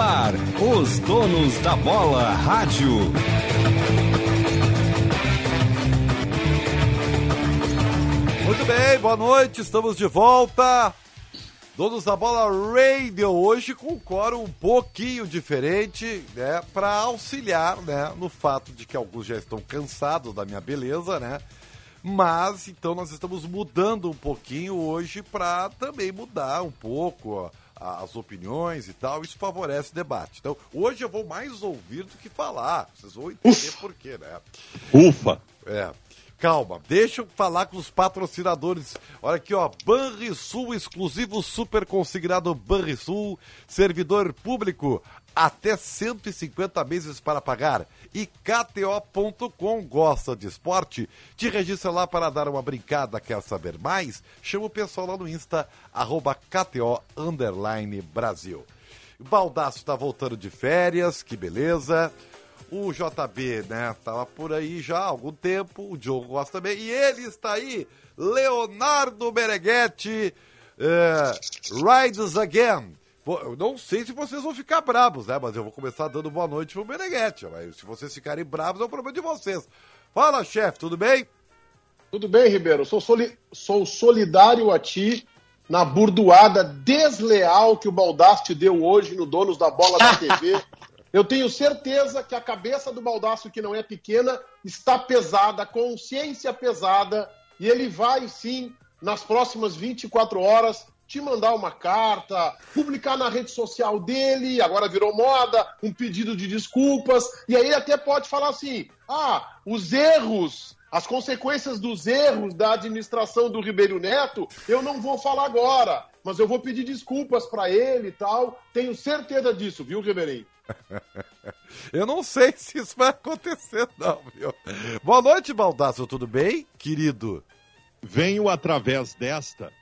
ar, os donos da bola rádio. Muito bem, boa noite, estamos de volta. Donos da Bola Radio hoje com um coro um pouquinho diferente, né, para auxiliar, né, no fato de que alguns já estão cansados da minha beleza, né? Mas então nós estamos mudando um pouquinho hoje para também mudar um pouco ó, as opiniões e tal, isso favorece o debate. Então, hoje eu vou mais ouvir do que falar. Vocês vão entender Ufa. por quê, né? Ufa! É. Calma, deixa eu falar com os patrocinadores. Olha aqui, ó, Banrisul exclusivo super consignado Banrisul, servidor público, até 150 meses para pagar. E KTO.com gosta de esporte? Te registra lá para dar uma brincada, quer saber mais? Chama o pessoal lá no Insta, arroba KTO Brasil. Baldaço tá voltando de férias, que beleza. O JB, né, tava por aí já há algum tempo, o Diogo gosta também, e ele está aí, Leonardo Bereguete, é, Rides Again. Eu não sei se vocês vão ficar bravos, né, mas eu vou começar dando boa noite pro Bereguete, mas se vocês ficarem bravos é o problema de vocês. Fala, chefe, tudo bem? Tudo bem, Ribeiro, sou, soli sou solidário a ti na burdoada desleal que o Baldaço te deu hoje no Donos da Bola da TV. Eu tenho certeza que a cabeça do Baldaço, que não é pequena, está pesada, consciência pesada, e ele vai sim, nas próximas 24 horas, te mandar uma carta, publicar na rede social dele, agora virou moda, um pedido de desculpas, e aí até pode falar assim: ah, os erros as consequências dos erros da administração do Ribeiro Neto, eu não vou falar agora, mas eu vou pedir desculpas para ele e tal. Tenho certeza disso, viu, Ribeirinho? eu não sei se isso vai acontecer, não, viu? Boa noite, Baldasso, tudo bem, querido? Venho através desta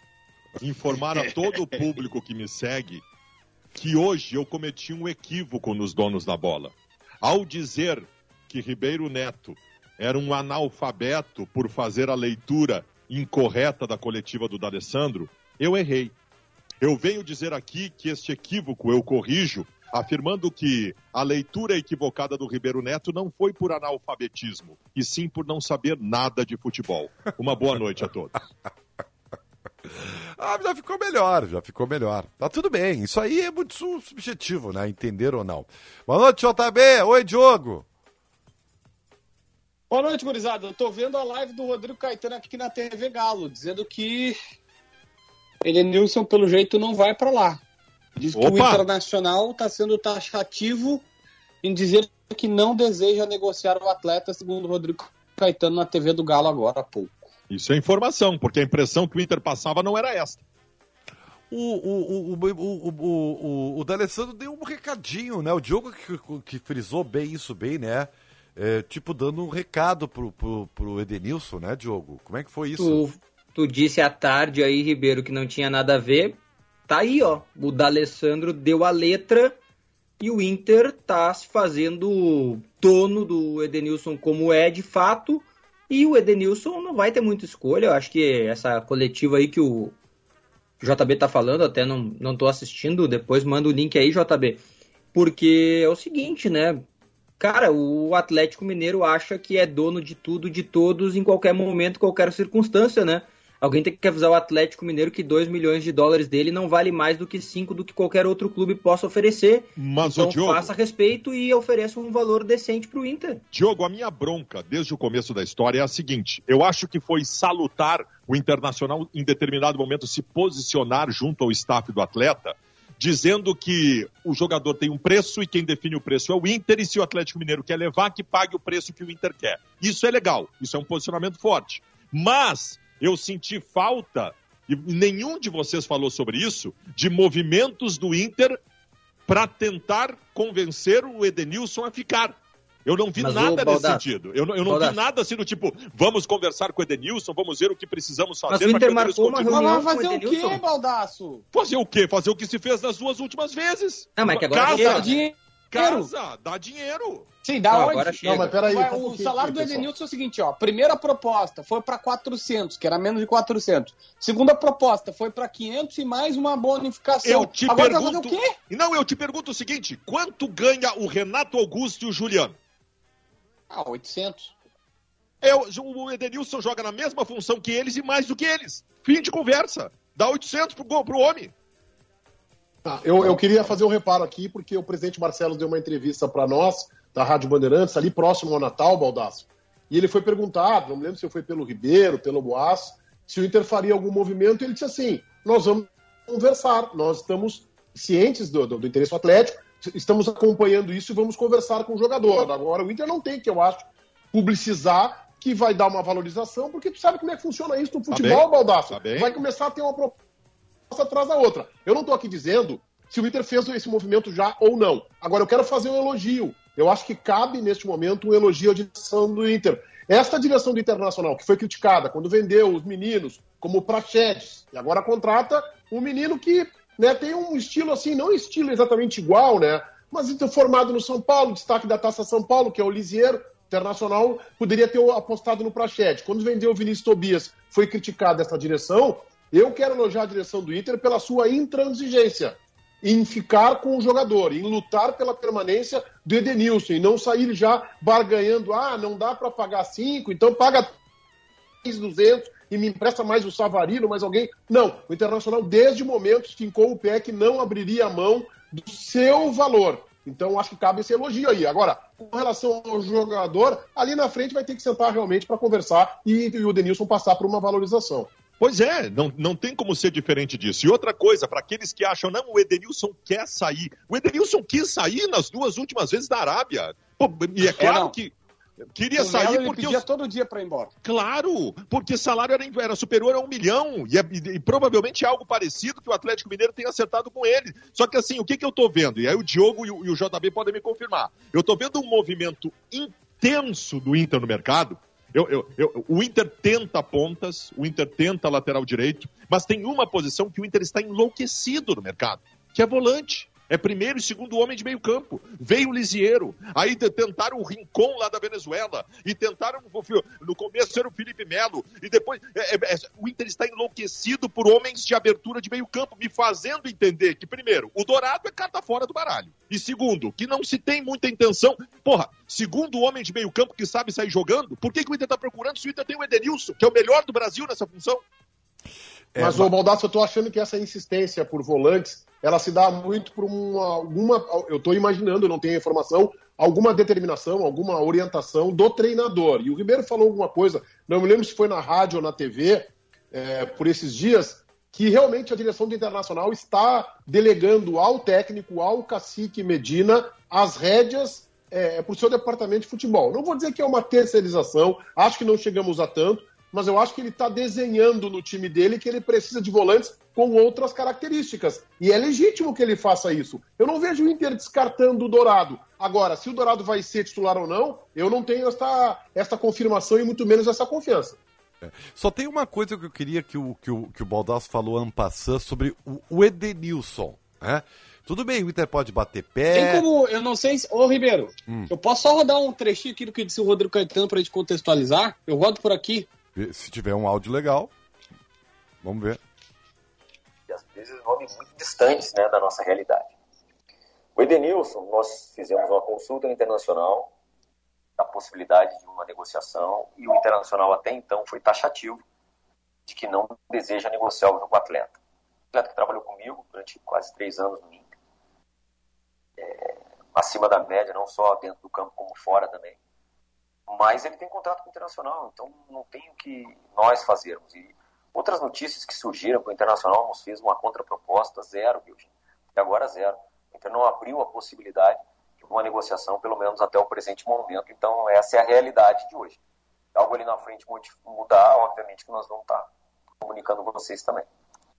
informar a todo o público que me segue que hoje eu cometi um equívoco nos donos da bola. Ao dizer que Ribeiro Neto era um analfabeto por fazer a leitura incorreta da coletiva do D'Alessandro, eu errei. Eu venho dizer aqui que este equívoco eu corrijo, afirmando que a leitura equivocada do Ribeiro Neto não foi por analfabetismo, e sim por não saber nada de futebol. Uma boa noite a todos. Ah, já ficou melhor, já ficou melhor. Tá tudo bem, isso aí é muito subjetivo, né? Entender ou não. Boa noite, JB. Oi, Diogo. Boa noite, gurizada. Eu tô vendo a live do Rodrigo Caetano aqui na TV Galo, dizendo que Edenilson, pelo jeito, não vai para lá. Diz Opa! que o Internacional está sendo taxativo em dizer que não deseja negociar o atleta, segundo o Rodrigo Caetano na TV do Galo agora há pouco. Isso é informação, porque a impressão que o Inter passava não era essa. O, o, o, o, o, o, o D'Alessandro deu um recadinho, né? O Diogo que, que frisou bem isso bem, né? é, tipo, dando um recado pro, pro, pro Edenilson, né, Diogo? Como é que foi isso? Tu, tu disse à tarde aí, Ribeiro, que não tinha nada a ver. Tá aí, ó. O D'Alessandro deu a letra e o Inter tá se fazendo dono do Edenilson como é de fato. E o Edenilson não vai ter muita escolha. Eu acho que essa coletiva aí que o JB tá falando, até não, não tô assistindo, depois manda o link aí, JB. Porque é o seguinte, né? Cara, o Atlético Mineiro acha que é dono de tudo, de todos, em qualquer momento, qualquer circunstância, né? Alguém tem que avisar o Atlético Mineiro que 2 milhões de dólares dele não vale mais do que 5 do que qualquer outro clube possa oferecer. Mas, então, o Diogo... faça respeito e ofereça um valor decente para o Inter. Diogo, a minha bronca desde o começo da história é a seguinte: eu acho que foi salutar o Internacional em determinado momento se posicionar junto ao staff do atleta dizendo que o jogador tem um preço e quem define o preço é o Inter, e se o Atlético Mineiro quer levar, que pague o preço que o Inter quer. Isso é legal, isso é um posicionamento forte. Mas eu senti falta, e nenhum de vocês falou sobre isso, de movimentos do Inter para tentar convencer o Edenilson a ficar. Eu não vi Mas nada nesse sentido. Eu, eu não vi nada assim do tipo, vamos conversar com o Edenilson, vamos ver o que precisamos fazer. Mas o Inter marcou uma reunião fazer o, o quê, Baldaço? Fazer o quê? Fazer o que se fez nas duas últimas vezes. Não, mas que agora Casa. Casa, dá dinheiro. Sim, dá Não, onde? agora chega. Não, mas peraí. Vai, um o salário aqui, do. Edenilson é o seguinte, ó. Primeira proposta foi para 400, que era menos de 400. Segunda proposta foi para 500 e mais uma bonificação. Eu te Agora pergunto. o quê? Não, eu te pergunto o seguinte: quanto ganha o Renato Augusto e o Juliano? Ah, 800. É, o Edenilson joga na mesma função que eles e mais do que eles. Fim de conversa. Dá 800 pro, pro homem. Tá, eu, eu queria fazer um reparo aqui, porque o presidente Marcelo deu uma entrevista para nós, da Rádio Bandeirantes, ali próximo ao Natal, Baldaço. E ele foi perguntado, não me lembro se foi pelo Ribeiro, pelo Boas, se o Inter faria algum movimento. E ele disse assim: nós vamos conversar, nós estamos cientes do, do, do interesse do Atlético, estamos acompanhando isso e vamos conversar com o jogador. Agora, o Inter não tem, que eu acho, publicizar que vai dar uma valorização, porque tu sabe como é que funciona isso no futebol, bem, Baldaço. tá vai começar a ter uma proposta atrás da outra. Eu não estou aqui dizendo se o Inter fez esse movimento já ou não. Agora, eu quero fazer um elogio. Eu acho que cabe, neste momento, um elogio à direção do Inter. Esta direção do Internacional, que foi criticada quando vendeu os meninos como Prachetes, e agora contrata um menino que né, tem um estilo assim, não estilo exatamente igual, né? Mas então, formado no São Paulo, destaque da Taça São Paulo, que é o Lisiero, Internacional poderia ter apostado no Prachete. Quando vendeu o Vinícius Tobias, foi criticada essa direção. Eu quero elogiar a direção do Inter pela sua intransigência em ficar com o jogador, em lutar pela permanência do Edenilson, e não sair já barganhando, ah, não dá para pagar cinco, então paga 200 e me empresta mais o Savarino, mais alguém. Não, o Internacional desde o momento fincou o pé que não abriria a mão do seu valor. Então acho que cabe esse elogio aí. Agora, com relação ao jogador, ali na frente vai ter que sentar realmente para conversar e, e o Denilson passar por uma valorização. Pois é, não, não tem como ser diferente disso. E outra coisa, para aqueles que acham, não, o Edenilson quer sair. O Edenilson quis sair nas duas últimas vezes da Arábia. Pô, e é claro não. que queria O sair Melo, ele porque pedia os- todo dia para ir embora. Claro, porque salário era, era superior a um milhão e, é- e- e provavelmente é algo parecido que o Atlético Mineiro tem acertado com ele. Só que assim, o que, que eu tô vendo? E aí o Diogo e o, e o JB podem me confirmar. Eu tô vendo um movimento intenso do Inter no mercado. Eu- eu- eu- o Inter tenta pontas, o Inter tenta lateral direito, mas tem uma posição que o Inter está enlouquecido no mercado, que é volante. É primeiro e segundo homem de meio campo. Veio o Lisieiro. Aí te- tentaram o Rincon lá da Venezuela. E tentaram, no começo era o Felipe Melo. E depois, é- é- é- o Inter está enlouquecido por homens de abertura de meio campo, me fazendo entender que, primeiro, o Dourado é carta fora do baralho. E segundo, que não se tem muita intenção. Porra, segundo homem de meio campo que sabe sair jogando, por que, que o Inter está procurando se o Inter tem o Edenilson, que é o melhor do Brasil nessa função? É, Mas, ô Baldassi, eu tô achando que essa insistência por volantes, ela se dá muito por uma, alguma, eu tô imaginando, eu não tenho informação, alguma determinação, alguma orientação do treinador. E o Ribeiro falou alguma coisa, não me lembro se foi na rádio ou na TV, é, por esses dias, que realmente a direção do Internacional está delegando ao técnico, ao cacique Medina, as rédeas é, para o seu departamento de futebol. Não vou dizer que é uma terceirização, acho que não chegamos a tanto, mas eu acho que ele está desenhando no time dele que ele precisa de volantes com outras características. E é legítimo que ele faça isso. Eu não vejo o Inter descartando o Dourado. Agora, se o Dourado vai ser titular ou não, eu não tenho esta, esta confirmação e muito menos essa confiança. Só tem uma coisa que eu queria que o, que o, que o Baldasso falou ampassando sobre o, o Edenilson. Né? Tudo bem, o Inter pode bater pé. Tem como, eu não sei se. Ô, Ribeiro, Hum. eu posso só rodar um trechinho aqui do que disse o Rodrigo Caetano pra gente contextualizar? Eu rodo por aqui. Se tiver um áudio legal. Vamos ver. e às vezes nomes muito distantes né, da nossa realidade. O Edenilson, nós fizemos uma consulta internacional da possibilidade de uma negociação e o internacional até então foi taxativo de que não deseja negociar o atleta. O atleta que trabalhou comigo durante quase três anos no Inter. É, acima da média, não só dentro do campo como fora também. Mas ele tem contrato com o Internacional, então não tem o que nós fazermos. E outras notícias que surgiram que o Internacional nos fez uma contraproposta zero, gente? E agora zero. O Inter não abriu a possibilidade de uma negociação, pelo menos até o presente momento. Então essa é a realidade de hoje. Algo ali na frente mudar, obviamente que nós vamos estar comunicando com vocês também.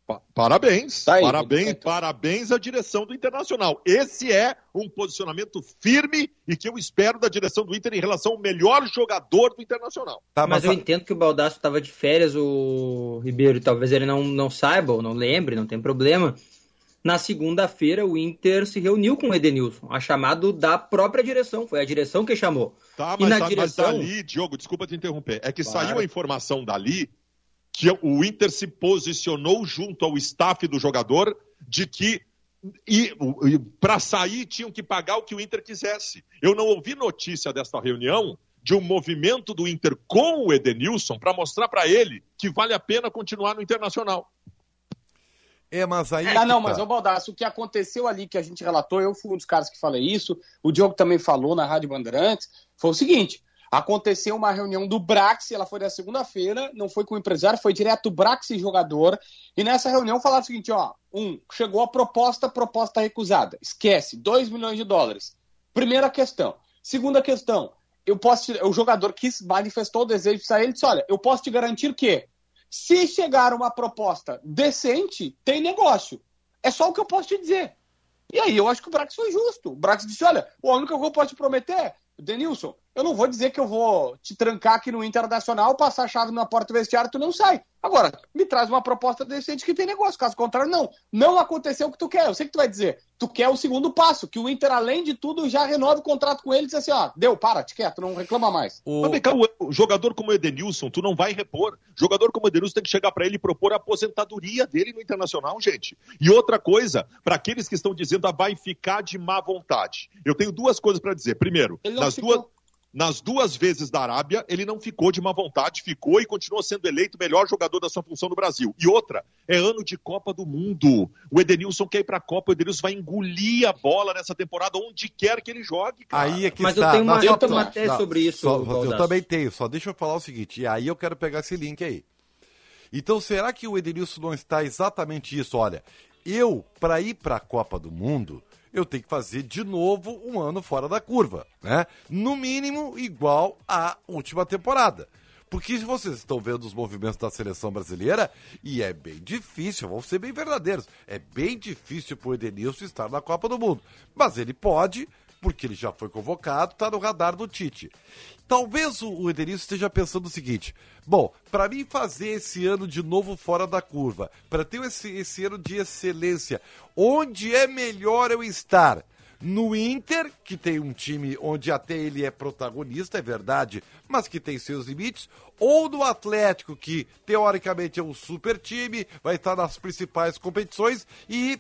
Pa- Parabéns, Tá aí, parabéns, parabéns à direção do Internacional. Esse é um posicionamento firme e que eu espero da direção do Inter em relação ao melhor jogador do Internacional. Tá, Mas eu a- entendo que o Baldasso estava de férias, o Ribeiro, talvez ele não, não saiba ou não lembre, não tem problema. Na segunda-feira, o Inter se reuniu com o Edenilson, a chamado da própria direção, foi a direção que chamou. Tá, mas, e na direção... mas dali, Diogo, desculpa te interromper, é que claro. saiu a informação dali que o Inter se posicionou junto ao staff do jogador de que e, e para sair tinham que pagar o que o Inter quisesse. Eu não ouvi notícia desta reunião de um movimento do Inter com o Edenilson para mostrar para ele que vale a pena continuar no Internacional. É, mas aí. Ah, não, tá. mas, ô Baldasso, o que aconteceu ali que a gente relatou, eu fui um dos caras que falei isso, o Diogo também falou na Rádio Bandeirantes, foi o seguinte: aconteceu uma reunião do Brax, ela foi na segunda-feira, não foi com o empresário, foi direto Brax e jogador, e nessa reunião falaram o seguinte: ó, um, chegou a proposta, proposta recusada, esquece, 2 milhões de dólares. Primeira questão. Segunda questão, eu posso te, o jogador que manifestou o desejo de sair, ele disse: olha, eu posso te garantir que se chegar uma proposta decente, tem negócio. É só o que eu posso te dizer. E aí eu acho que o Brax foi justo. O Brax disse: olha, o único que eu posso te prometer, Denilson, eu não vou dizer que eu vou te trancar aqui no Internacional, passar a chave na porta do vestiário e tu não sai. Agora, me traz uma proposta decente que tem negócio. Caso contrário, não. Não aconteceu o que tu quer. Eu sei que tu vai dizer. Tu quer o segundo passo, que o Inter, além de tudo, já renova o contrato com ele e diz assim, ó, deu, para, te quieto, não reclama mais. O... o jogador como o Edenilson, tu não vai repor. Jogador como o Edenilson tem que chegar para ele e propor a aposentadoria dele no Internacional, gente. E outra coisa, para aqueles que estão dizendo, ah, vai ficar de má vontade. Eu tenho duas coisas para dizer. Primeiro, nas ficou... duas nas duas vezes da Arábia, ele não ficou de má vontade, ficou e continuou sendo eleito o melhor jogador da sua função no Brasil. E outra, é ano de Copa do Mundo. O Edenilson quer ir para a Copa, o Edenilson vai engolir a bola nessa temporada onde quer que ele jogue. Cara. Aí é que Mas está. eu tenho uma, eu tenho uma tese sobre isso. Só, eu também tenho, só deixa eu falar o seguinte, e aí eu quero pegar esse link aí. Então, será que o Edenilson não está exatamente isso? Olha, eu, para ir para a Copa do Mundo, eu tenho que fazer de novo um ano fora da curva, né? No mínimo igual à última temporada. Porque vocês estão vendo os movimentos da seleção brasileira, e é bem difícil, vamos ser bem verdadeiros, é bem difícil pro Edenilson estar na Copa do Mundo. Mas ele pode, porque ele já foi convocado, está no radar do Tite. Talvez o Edenilson esteja pensando o seguinte: bom, para mim fazer esse ano de novo fora da curva, para ter esse, esse ano de excelência, onde é melhor eu estar? No Inter, que tem um time onde até ele é protagonista, é verdade, mas que tem seus limites, ou no Atlético, que teoricamente é um super time, vai estar nas principais competições e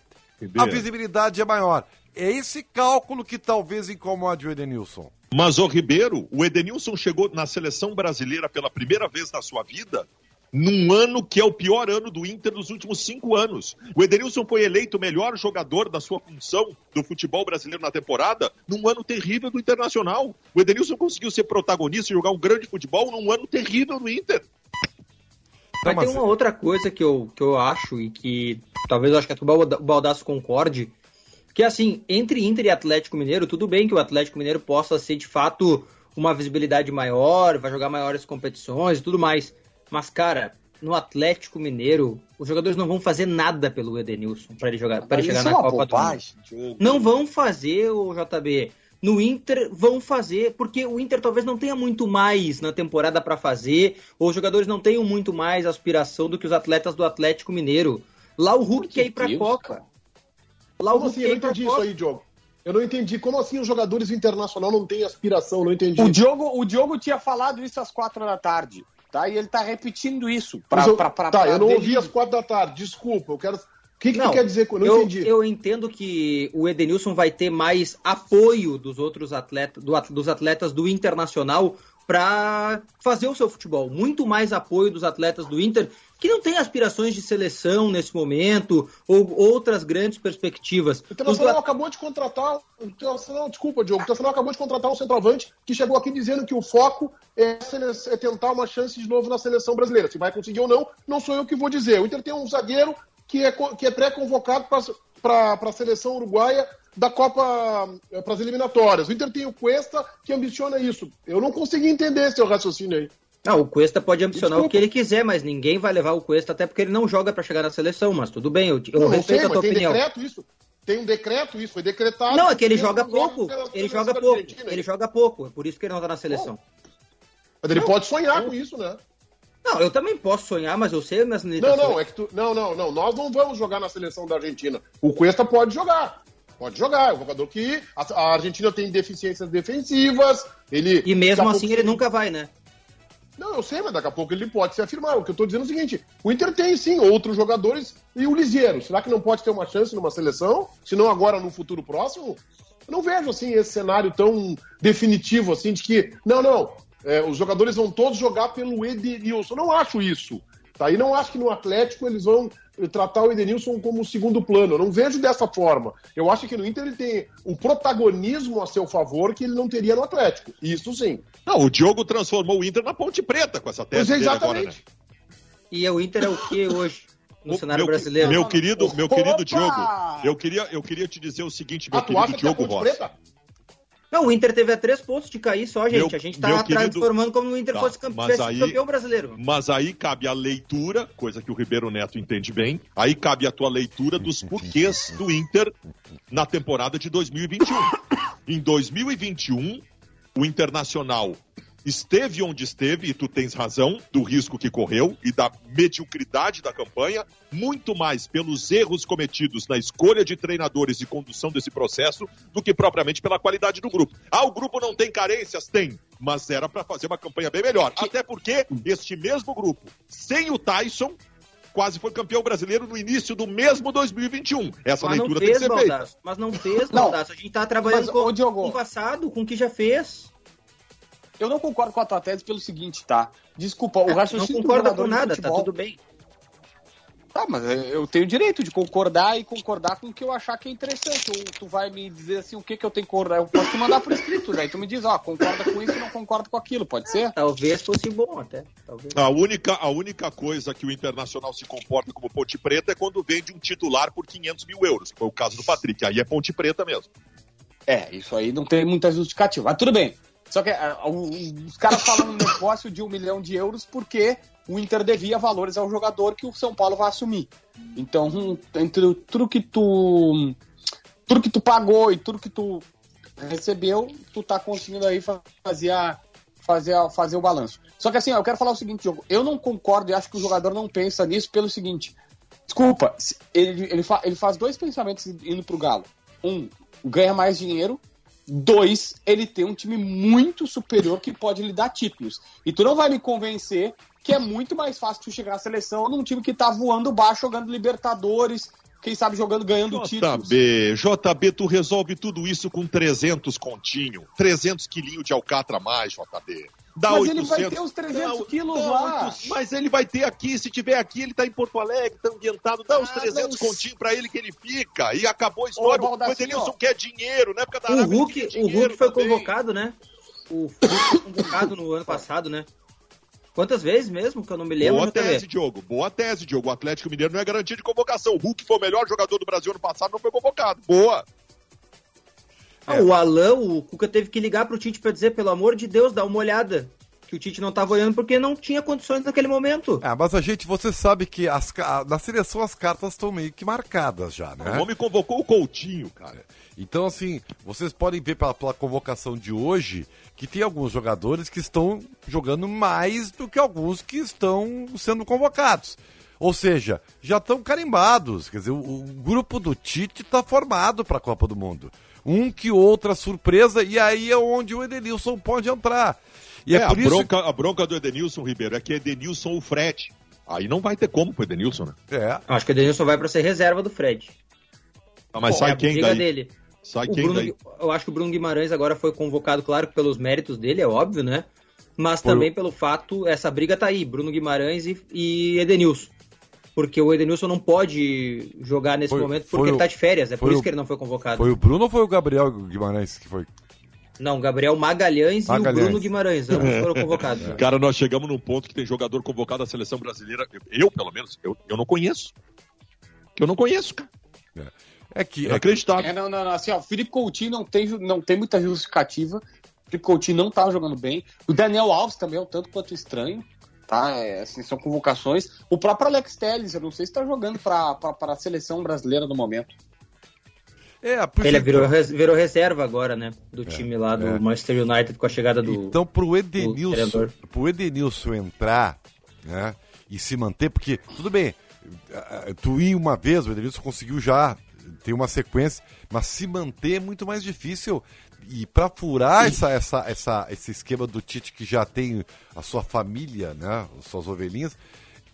a visibilidade é maior. É esse cálculo que talvez incomode o Edenilson. Mas o Ribeiro, o Edenilson chegou na seleção brasileira pela primeira vez na sua vida num ano que é o pior ano do Inter dos últimos cinco anos. O Edenilson foi eleito o melhor jogador da sua função do futebol brasileiro na temporada num ano terrível do Internacional. O Edenilson conseguiu ser protagonista e jogar um grande futebol num ano terrível do Inter. Mas tem uma outra coisa que eu, que eu acho e que talvez eu acho que o Baldasso concorde, que assim, entre Inter e Atlético Mineiro, tudo bem que o Atlético Mineiro possa ser de fato uma visibilidade maior, vai jogar maiores competições e tudo mais. Mas, cara, no Atlético Mineiro, os jogadores não vão fazer nada pelo Edenilson para ele jogar, para ele chegar na é Copa bobagem, do Mundo. Não vão fazer o JB. No Inter vão fazer, porque o Inter talvez não tenha muito mais na temporada para fazer, ou os jogadores não tenham muito mais aspiração do que os atletas do Atlético Mineiro. Lá o Hulk quer ir pra Deus, Copa. Cara. Lá Como assim? Eu não entendi isso aí, Diogo. Eu não entendi. Como assim os jogadores do Internacional não têm aspiração? Não entendi. O Diogo, o Diogo tinha falado isso às quatro da tarde, tá? E ele tá repetindo isso. Pra, eu, pra, pra, tá, pra eu não ouvi às quatro da tarde. Desculpa, eu quero... O que, que não, quer dizer com eu, não entendi? Eu entendo que o Edenilson vai ter mais apoio dos outros atletas, do, dos atletas do Internacional para fazer o seu futebol. Muito mais apoio dos atletas do Inter que não tem aspirações de seleção nesse momento, ou outras grandes perspectivas. O Internacional Os... acabou de contratar, Internacional, desculpa, Diogo, o Internacional acabou de contratar um centroavante que chegou aqui dizendo que o foco é, é, tentar uma chance de novo na seleção brasileira. Se vai conseguir ou não, não sou eu que vou dizer. O Inter tem um zagueiro que é, que é pré-convocado para a seleção uruguaia da Copa eh, para as eliminatórias. O Inter tem o Cuesta que ambiciona isso. Eu não consegui entender seu raciocínio aí. Não, o Cuesta pode ambicionar o que ele quiser, mas ninguém vai levar o Cuesta até porque ele não joga para chegar na seleção, mas tudo bem, eu, eu não, respeito sei, a tua tem opinião. Decreto isso. Tem um decreto, isso foi decretado. Não, é que ele joga pouco. Ele joga pouco. Ele joga pouco, é por isso que ele não tá na seleção. Mas ele não, pode sonhar não. com isso, né? Não, eu também posso sonhar, mas eu sei minhas Não, não, é que tu. Não, não, não. Nós não vamos jogar na seleção da Argentina. O Cuesta pode jogar. Pode jogar. É um jogador que. A, Argentina tem deficiências defensivas. Ele. E mesmo assim ele nunca vai, né? Não, eu sei, mas daqui a pouco ele pode se afirmar. O que eu tô dizendo é o seguinte: o Inter tem sim outros jogadores e o Lisieiro. Será que não pode ter uma chance numa seleção? Se não agora, no futuro próximo? Eu não vejo assim esse cenário tão definitivo assim de que. Não, não. é, os jogadores vão todos jogar pelo Edenilson. Eu não acho isso. Tá? E não acho que no Atlético eles vão tratar o Edenilson como segundo plano. Eu não vejo dessa forma. Eu acho que no Inter ele tem o protagonismo a seu favor que ele não teria no Atlético. Isso sim. Não, o Diogo transformou o Inter na Ponte Preta com essa tese Pois é, dele agora, né? exatamente. E o Inter é o que hoje no O- cenário meu, brasileiro? Meu querido, meu Opa! querido Diogo, eu queria, eu queria te dizer o seguinte, meu Ah, querido que é Diogo Rossi. Preta? Não, o Inter teve a três pontos de cair só, gente. Meu- a gente tá transformando como se o Inter Tá, fosse campe- mas tivesse aí- campeão brasileiro. Mas aí cabe a leitura, coisa que o Ribeiro Neto entende bem, aí cabe a tua leitura dos porquês do Inter na temporada de 2021. Em 2021, o Internacional esteve onde esteve, e tu tens razão, do risco que correu e da mediocridade da campanha, muito mais pelos erros cometidos na escolha de treinadores e condução desse processo do que propriamente pela qualidade do grupo. Ah, o grupo não tem carências? Tem, mas era para fazer uma campanha bem melhor. Até porque este mesmo grupo, sem o Tyson, quase foi campeão brasileiro no início do mesmo 2021. Essa Mas leitura tem que fez, ser feita. Baldasso. Mas não fez, Não. Baldasso. A gente tá trabalhando Mas, com, Diogo- com o passado, com o que já fez. Eu não concordo com a tua tese pelo seguinte, tá? Desculpa, o não raciocínio do concorda com nada, tá futebol- tudo bem. Tá, mas eu tenho o direito de concordar e concordar com o que eu achar que é interessante. Ou tu vai me dizer assim, o que, que eu tenho que concordar? Eu posso te mandar por escrito, daí tu me diz, ó, concorda com isso e não concorda com aquilo, pode ser? Talvez fosse bom até. Talvez. A única, a única coisa que o Internacional se comporta como Ponte Preta é quando vende um titular por 500 mil euros. Foi o caso do Patrick. Aí é Ponte Preta mesmo. É, isso aí não tem muita justificativa. Mas tudo bem. Só que o- os caras falam um negócio de um milhão de euros porque o Inter devia valores ao jogador que o São Paulo vai assumir. Então, entre tudo que tu. Tudo que tu pagou e tudo que tu recebeu, tu tá conseguindo aí fa- fazer, a- fazer, a- fazer o balanço. Só que assim, eu quero falar o seguinte, jogo. Eu não concordo e acho que o jogador não pensa nisso pelo seguinte. Desculpa, ele, ele, fa- ele faz dois pensamentos indo pro Galo. Um, ganha mais dinheiro. Dois, ele tem um time muito superior que pode lhe dar títulos. E tu não vai me convencer que é muito mais fácil tu chegar na seleção num time que tá voando baixo, jogando Libertadores, quem sabe jogando, ganhando títulos. JB, JB, tu resolve tudo isso com 300 continho. 300 quilinhos de alcatra a mais, JB. Dá Mas 800. ele vai ter os 300 Dá- quilos dá lá. 800, Mas ele vai ter aqui, se tiver aqui, ele tá em Porto Alegre, tá ambientado. Dá uns Ah, 300 não. continho pra ele que ele fica. E acabou a história. Ô, o Baldassi, Edenilson quer dinheiro, na época da O Hulk, o Hulk foi também. convocado, né? O Hulk foi convocado no ano passado, né? Quantas vezes mesmo? Que eu não me lembro. Boa tese, Diogo. Boa tese, Diogo. O Atlético Mineiro não é garantia de convocação. O Hulk foi o melhor jogador do Brasil ano passado, não foi convocado. Boa. Ah, O Alan, o Cuca teve que ligar pro Tite pra dizer, pelo amor de Deus, dá uma olhada. Que o Tite não tava olhando porque não tinha condições naquele momento. Ah, mas a gente, você sabe que as, ca- na seleção as cartas estão meio que marcadas já, né? O homem convocou o Coutinho, cara. Então, assim, vocês podem ver pela, pela convocação de hoje que tem alguns jogadores que estão jogando mais do que alguns que estão sendo convocados. Ou seja, já estão carimbados. Quer dizer, o, o grupo do Tite está formado para a Copa do Mundo. Um que outra surpresa, e aí é onde o Edenilson pode entrar. E é, É, por a, isso bronca, a bronca do Edenilson Ribeiro é que é Edenilson o Fred. Aí não vai ter como pro Edenilson, né? É, Acho que o Denilson vai pra ser reserva do Fred. Ah, mas é sai a quem daí? dele. Sai O quem Bruno, daí? eu acho que o Bruno Guimarães agora foi convocado, claro, pelos méritos dele, é óbvio, né? Mas o- também pelo fato, essa briga tá aí, Bruno Guimarães e, e Edenilson. Porque o Edenilson não pode jogar nesse Foi- momento porque o- ele tá de férias, é por isso o- que ele não foi convocado. foi o Bruno ou foi o Gabriel Guimarães que foi? Não, Gabriel Magalhães, e Magalhães. o Bruno Guimarães, ambos foram convocados. Cara, nós chegamos num ponto que tem jogador convocado à seleção brasileira. Eu, eu, pelo menos, eu, eu não conheço. Eu não conheço, cara. É que, É é, inacreditável. É, não, não, não. Assim, ó, o Felipe Coutinho não tem, não tem muita justificativa. O Felipe Coutinho não tá jogando bem. O Daniel Alves também é um tanto quanto estranho. Tá? É, assim, são convocações. O próprio Alex Telles, eu não sei se tá jogando pra, pra, pra seleção brasileira no momento. é, por Ele virou, virou reserva agora, né? Do time lá do é. Manchester United com a chegada do. Então, pro Edenilson, pro Edenilson entrar, né? E se manter, porque, tudo bem, tu ir uma vez, o Edenilson conseguiu já ter uma sequência, mas se manter é muito mais difícil. E para furar essa, essa, essa, esse esquema do Tite que já tem a sua família, né? As suas ovelhinhas,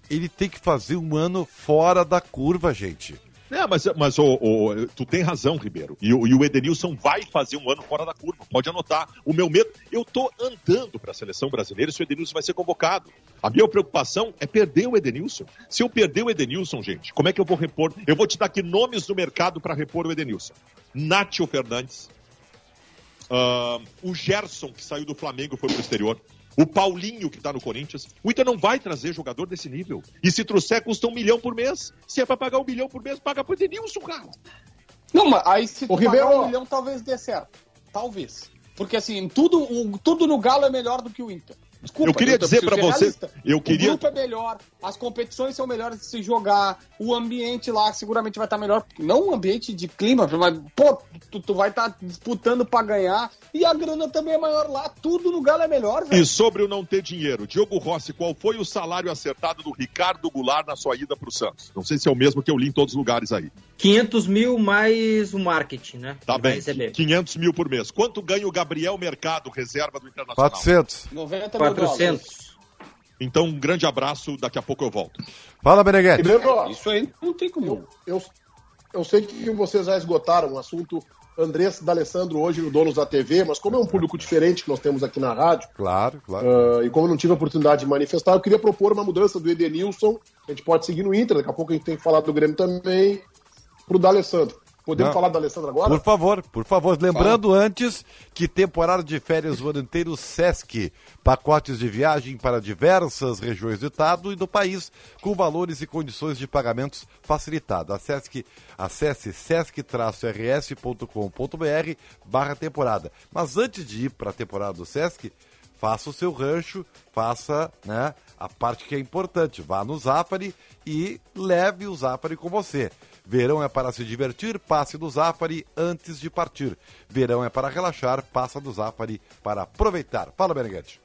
ele tem que fazer um ano fora da curva, gente. É, mas, mas oh, oh, tu tem razão, Ribeiro. E, e, o Edenilson vai fazer um ano fora da curva. Pode anotar. O meu medo. Eu tô andando para a seleção brasileira se o Edenilson vai ser convocado. A minha preocupação é perder o Edenilson. Se eu perder o Edenilson, gente, como é que eu vou repor? Eu vou te dar aqui nomes do mercado para repor o Edenilson: Nátio Fernandes, uh, o Gerson, que saiu do Flamengo foi pro exterior o Paulinho, que está no Corinthians. O Inter não vai trazer jogador desse nível. E se trouxer, custa um milhão por mês. Se é para pagar um milhão por mês, paga pro Edenilson, cara. Não, mas aí se tu pagar um milhão, talvez dê certo. Talvez. Porque assim, tudo, o, tudo no Galo é melhor do que o Inter. Desculpa, eu queria dizer para você, eu queria. O grupo é melhor, as competições são melhores de se jogar, o ambiente lá seguramente vai estar melhor, não um ambiente de clima, mas pô, tu, tu vai estar disputando para ganhar e a grana também é maior lá, tudo no Galo é melhor, velho. E sobre o não ter dinheiro, Diogo Rossi, qual foi o salário acertado do Ricardo Goulart na sua ida para o Santos? Não sei se é o mesmo que eu li em todos os lugares aí. 500 mil mais o marketing, né? Tá bem, 500 mil por mês. Quanto ganha o Gabriel Mercado, reserva do Internacional? 400. 90 mil 400. Então, um grande abraço, daqui a pouco eu volto. Fala, Beneguete. É, isso aí não tem como. Eu, eu, eu, sei que vocês já esgotaram o assunto Andrés D'Alessandro hoje no Donos da TV, mas como é um público diferente que nós temos aqui na rádio, claro, claro. Uh, e como eu não tive a oportunidade de manifestar, eu queria propor uma mudança do Edenilson. A gente pode seguir no Inter, daqui a pouco a gente tem que falar do Grêmio também, pro D'Alessandro. Podemos Não. falar da Alessandra agora? Por favor, por favor. Lembrando Fala. antes que temporada de férias o ano inteiro Sesc. Pacotes de viagem para diversas regiões do estado e do país, com valores e condições de pagamentos facilitados. Acesse, acesse sesc-rs.com.br barra temporada. Mas antes de ir para a temporada do Sesc, faça o seu rancho, faça né, a parte que é importante. Vá no Zafari e leve o Zafari com você. Verão é para se divertir, passe do Zafari antes de partir. Verão é para relaxar, passa do Zafari para aproveitar. Fala, Beneguete.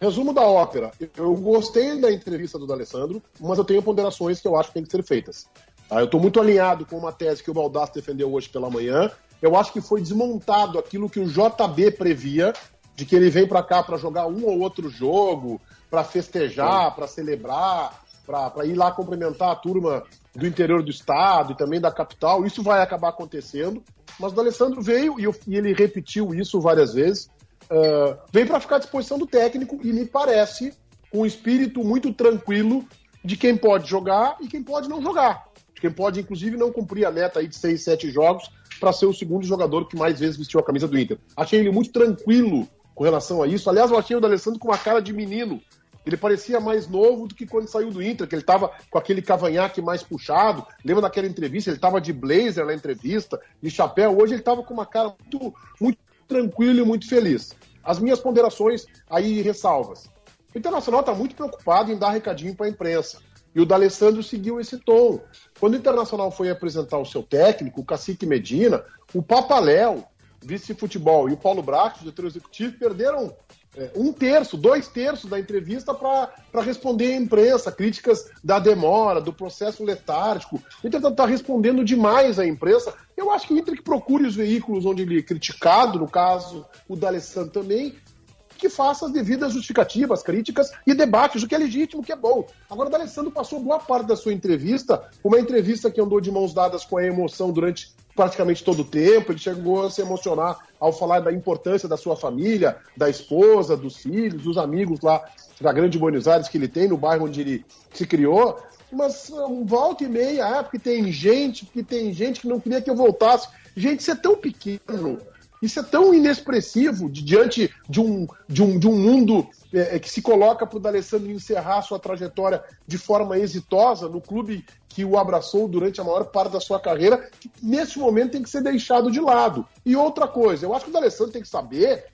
Resumo da ópera. Eu gostei da entrevista do D'Alessandro, mas eu tenho ponderações que eu acho que têm que ser feitas. Ah, eu estou muito alinhado com uma tese que o Baldassi defendeu hoje pela manhã. Eu acho que foi desmontado aquilo que o JB previa, de que ele vem para cá para jogar um ou outro jogo, para festejar, para celebrar, para ir lá cumprimentar a turma do interior do estado e também da capital. Isso vai acabar acontecendo. Mas o Alessandro veio, e, eu, e ele repetiu isso várias vezes, uh, veio para ficar à disposição do técnico e me parece um espírito muito tranquilo de quem pode jogar e quem pode não jogar. De quem pode, inclusive, não cumprir a meta aí de seis, sete jogos para ser o segundo jogador que mais vezes vestiu a camisa do Inter. Achei ele muito tranquilo com relação a isso. Aliás, eu achei o D'Alessandro com uma cara de menino ele parecia mais novo do que quando saiu do Inter, que ele estava com aquele cavanhaque mais puxado. Lembra daquela entrevista? Ele estava de blazer na entrevista, de chapéu. Hoje ele estava com uma cara muito, muito tranquilo e muito feliz. As minhas ponderações aí ressalvas. O Internacional está muito preocupado em dar recadinho para a imprensa. E o D'Alessandro seguiu esse tom. Quando o Internacional foi apresentar o seu técnico, o Cacique Medina, o Papaléu, vice-futebol, e o Paulo Brax, diretor executivo, perderam um terço, dois terços da entrevista para responder à imprensa, críticas da demora, do processo letárgico. O Inter está respondendo demais à imprensa. Eu acho que o Inter que procure os veículos onde ele é criticado, no caso o D'Alessandro também, que faça as devidas justificativas, críticas e debates, o que é legítimo, o que é bom. Agora, o D'Alessandro passou boa parte da sua entrevista, uma entrevista que andou de mãos dadas com a emoção durante praticamente todo o tempo, ele chegou a se emocionar ao falar da importância da sua família, da esposa, dos filhos, dos amigos lá da Grande Buenos Aires que ele tem, no bairro onde ele se criou. Mas um, volta e meia, é, porque tem gente, porque tem gente que não queria que eu voltasse. Gente, isso é tão pequeno, isso é tão inexpressivo diante de um, de um, de um mundo é, é que se coloca para o D'Alessandro encerrar sua trajetória de forma exitosa no clube que o abraçou durante a maior parte da sua carreira, que nesse momento tem que ser deixado de lado. E outra coisa, eu acho que o D'Alessandro tem que saber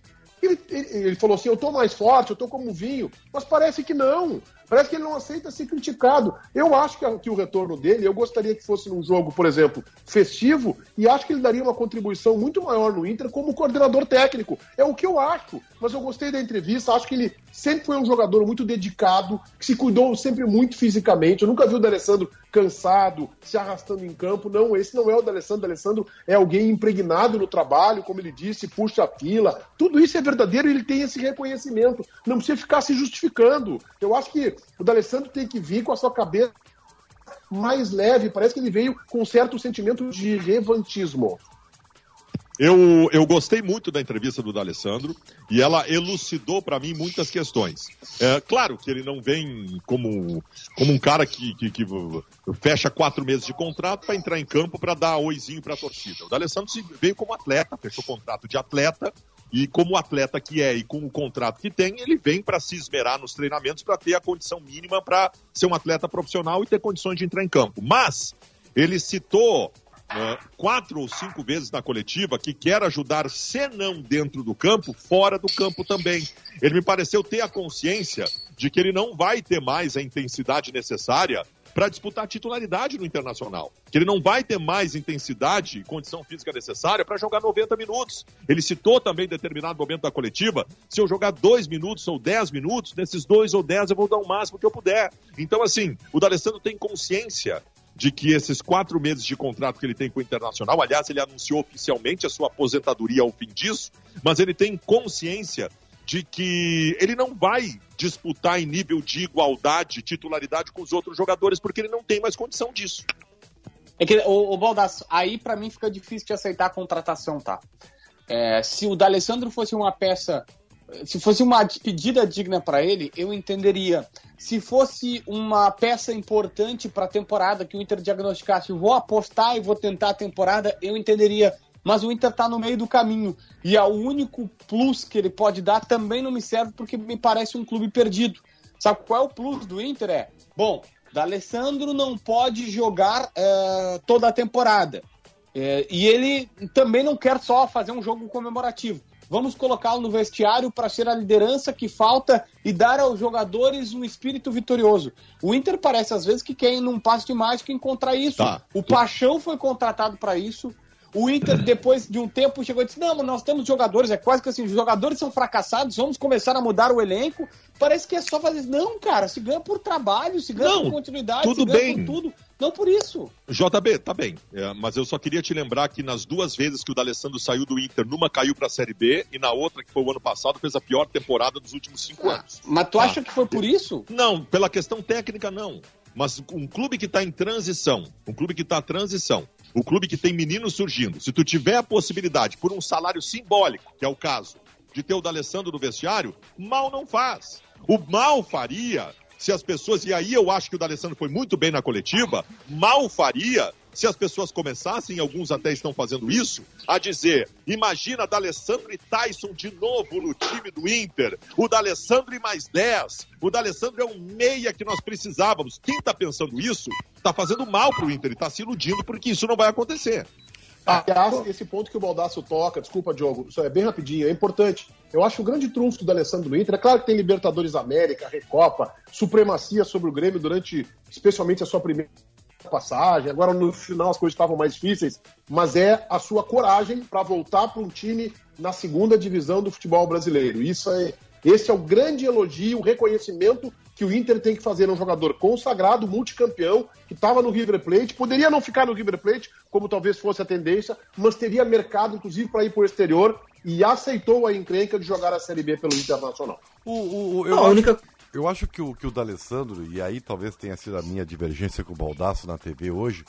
ele, ele, ele, falou assim: eu tô mais forte, eu tô como vinho, mas parece que não. Parece que ele não aceita ser criticado. Eu acho que, que o retorno dele, eu gostaria que fosse num jogo, por exemplo, festivo, e acho que ele daria uma contribuição muito maior no Inter como coordenador técnico. É o que eu acho. Mas eu gostei da entrevista, acho que ele sempre foi um jogador muito dedicado, que se cuidou sempre muito fisicamente. Eu nunca vi o D'Alessandro cansado, se arrastando em campo. Não, esse não é o D'Alessandro. O D'Alessandro é alguém impregnado no trabalho, como ele disse, puxa a fila. Tudo isso é verdadeiro e ele tem esse reconhecimento. Não precisa ficar se justificando. Eu acho que o D'Alessandro tem que vir com a sua cabeça mais leve. Parece que ele veio com um certo sentimento de revantismo. Eu, eu gostei muito da entrevista do D'Alessandro e ela elucidou para mim muitas questões. É, claro que ele não vem como, como um cara que, que, que fecha quatro meses de contrato para entrar em campo para dar oizinho para a torcida. O D'Alessandro veio como atleta, fechou contrato de atleta e como atleta que é e com o contrato que tem, ele vem para se esmerar nos treinamentos para ter a condição mínima para ser um atleta profissional e ter condições de entrar em campo. Mas ele citou uh, quatro ou cinco vezes na coletiva que quer ajudar, se não dentro do campo, fora do campo também. Ele me pareceu ter a consciência de que ele não vai ter mais a intensidade necessária para disputar a titularidade no Internacional. Que ele não vai ter mais intensidade e condição física necessária para jogar 90 minutos. Ele citou também em determinado momento da coletiva: se eu jogar dois minutos ou dez minutos, nesses dois ou dez eu vou dar o máximo que eu puder. Então, assim, o D'Alessandro tem consciência de que esses quatro meses de contrato que ele tem com o Internacional, aliás, ele anunciou oficialmente a sua aposentadoria ao fim disso, mas ele tem consciência de que ele não vai disputar em nível de igualdade, titularidade com os outros jogadores, porque ele não tem mais condição disso. É que, o, o Baldasso, aí para mim fica difícil de aceitar a contratação, tá? É, se o D'Alessandro fosse uma peça se fosse uma despedida digna para ele, eu entenderia. Se fosse uma peça importante para a temporada que o Inter diagnosticasse, vou apostar e vou tentar a temporada, eu entenderia. Mas o Inter está no meio do caminho e é o único plus que ele pode dar também não me serve porque me parece um clube perdido. Sabe qual é o plus do Inter? É, bom, D'Alessandro não pode jogar é, toda a temporada. É, e ele também não quer só fazer um jogo comemorativo. Vamos colocá-lo no vestiário para ser a liderança que falta e dar aos jogadores um espírito vitorioso. O Inter parece às vezes que quer ir num passo de mágica encontrar isso. Tá. O Paixão foi contratado para isso. O Inter, depois de um tempo, chegou e disse: Não, nós temos jogadores, é quase que assim, os jogadores são fracassados, vamos começar a mudar o elenco. Parece que é só fazer. Não, cara, se ganha por trabalho, se ganha Não, por continuidade, tudo se ganha bem. por tudo. Não por isso. JB, tá bem. É, mas eu só queria te lembrar que nas duas vezes que o D'Alessandro saiu do Inter, numa caiu pra Série B e na outra, que foi o ano passado, fez a pior temporada dos últimos cinco ah, anos. Mas tu tá. acha que foi por isso? Não, pela questão técnica, não. Mas um clube que está em transição, um clube que está transição, um clube que tem meninos surgindo, se tu tiver a possibilidade, por um salário simbólico, que é o caso, de ter o D'Alessandro no vestiário, mal não faz. O mal faria se as pessoas, e aí eu acho que o D'Alessandro foi muito bem na coletiva, mal faria se as pessoas começassem, alguns até estão fazendo isso, a dizer: imagina D'Alessandro e Tyson de novo no time do Inter, o D'Alessandro e mais 10, o D'Alessandro é um meia que nós precisávamos. Quem está pensando isso está fazendo mal para o Inter e está se iludindo porque isso não vai acontecer. Aliás, esse ponto que o Baldasso toca, desculpa, Diogo, isso é bem rapidinho, é importante. Eu acho o grande trunfo do Alessandro no Inter, é claro que tem Libertadores América, Recopa, supremacia sobre o Grêmio durante, especialmente a sua primeira passagem. Agora no final as coisas estavam mais difíceis, mas é a sua coragem para voltar para um time na segunda divisão do futebol brasileiro. Isso é, esse é o grande elogio, o reconhecimento que o Inter tem que fazer um jogador consagrado, multicampeão, que estava no River Plate, poderia não ficar no River Plate, como talvez fosse a tendência, mas teria mercado, inclusive, para ir para o exterior, e aceitou a encrenca de jogar a Série B pelo Internacional. O, o, o eu, não, acho, única... eu acho que o, que o D'Alessandro, e aí talvez tenha sido a minha divergência com o Baldaço na TV hoje,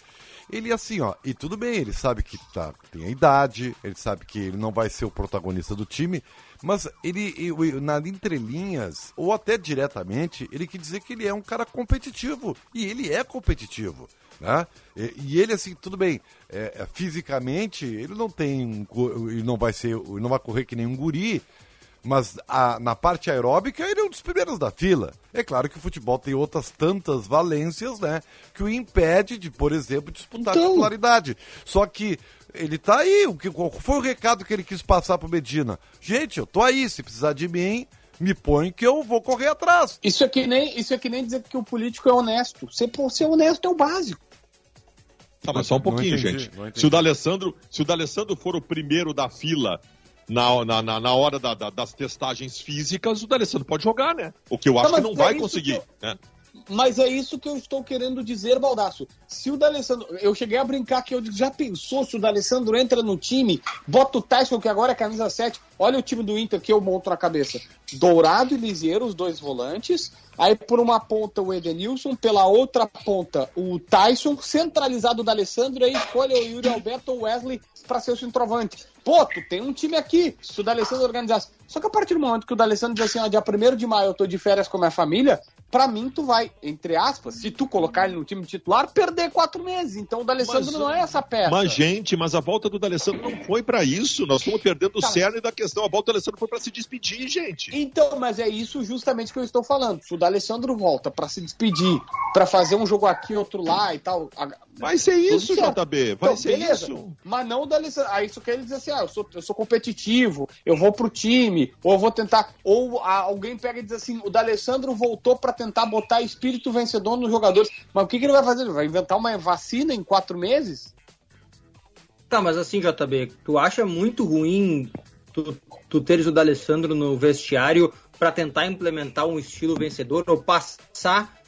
ele assim, ó, e tudo bem, ele sabe que tá, tem a idade, ele sabe que ele não vai ser o protagonista do time, mas ele, na entrelinhas, ou até diretamente, ele quer dizer que ele é um cara competitivo. E ele é competitivo. Né? E, e ele, assim, tudo bem, é, é, fisicamente, ele não tem. Ele não vai ser. não vai correr que nem um guri. Mas a, na parte aeróbica, ele é um dos primeiros da fila. É claro que o futebol tem outras tantas valências, né? Que o impede de, por exemplo, disputar então... a titularidade. Só que ele tá aí. O que, qual foi o recado que ele quis passar pro Medina? Gente, eu tô aí. Se precisar de mim, me põe que eu vou correr atrás. Isso é que nem, isso é que nem dizer que o político é honesto. Ser, ser honesto é o básico. Tá, mas só um pouquinho, entendi, gente. Se o D'Alessandro, se o D'Alessandro for o primeiro da fila na, na, na, na hora da, da, das testagens físicas, o D'Alessandro pode jogar, né? O que eu acho que não vai conseguir. Que... Né? Mas é isso que eu estou querendo dizer, Baldaço. Se o D'Alessandro. Eu cheguei a brincar que eu já pensou se o D'Alessandro entra no time, bota o Tyson, que agora é camisa 7. Olha o time do Inter que eu monto na cabeça. Dourado e Liseiro, os dois volantes. Aí por uma ponta o Edenilson, pela outra ponta o Tyson, centralizado o D'Alessandro, aí escolhe o Yuri Alberto ou Wesley para ser o centroavante. Pô, tu tem um time aqui, se o D'Alessandro organizasse. Só que a partir do momento que o D'Alessandro diz assim, ó, dia 1 de maio eu tô de férias com a minha família, pra mim tu vai, entre aspas, se tu colocar ele no time titular, perder quatro meses. Então o D'Alessandro não é essa peça. Mas, gente, mas a volta do D'Alessandro não foi para isso. Nós estamos perdendo tá. o cerne da questão. A volta do D'Alessandro foi para se despedir, gente. Então, mas é isso justamente que eu estou falando. Se o D'Alessandro volta para se despedir, para fazer um jogo aqui, outro lá e tal. Vai ser isso, JB. Vai então, ser beleza. isso. Mas não o D'Alessandro. Aí isso quer ele dizer assim, ah, eu sou, eu sou competitivo, eu vou pro time, ou eu vou tentar. Ou alguém pega e diz assim, o D'Alessandro voltou para tentar botar espírito vencedor nos jogadores. Mas o que, que ele vai fazer? Ele vai inventar uma vacina em quatro meses? Tá, mas assim, JB, tu acha muito ruim tu, tu teres o D'Alessandro no vestiário para tentar implementar um estilo vencedor ou passar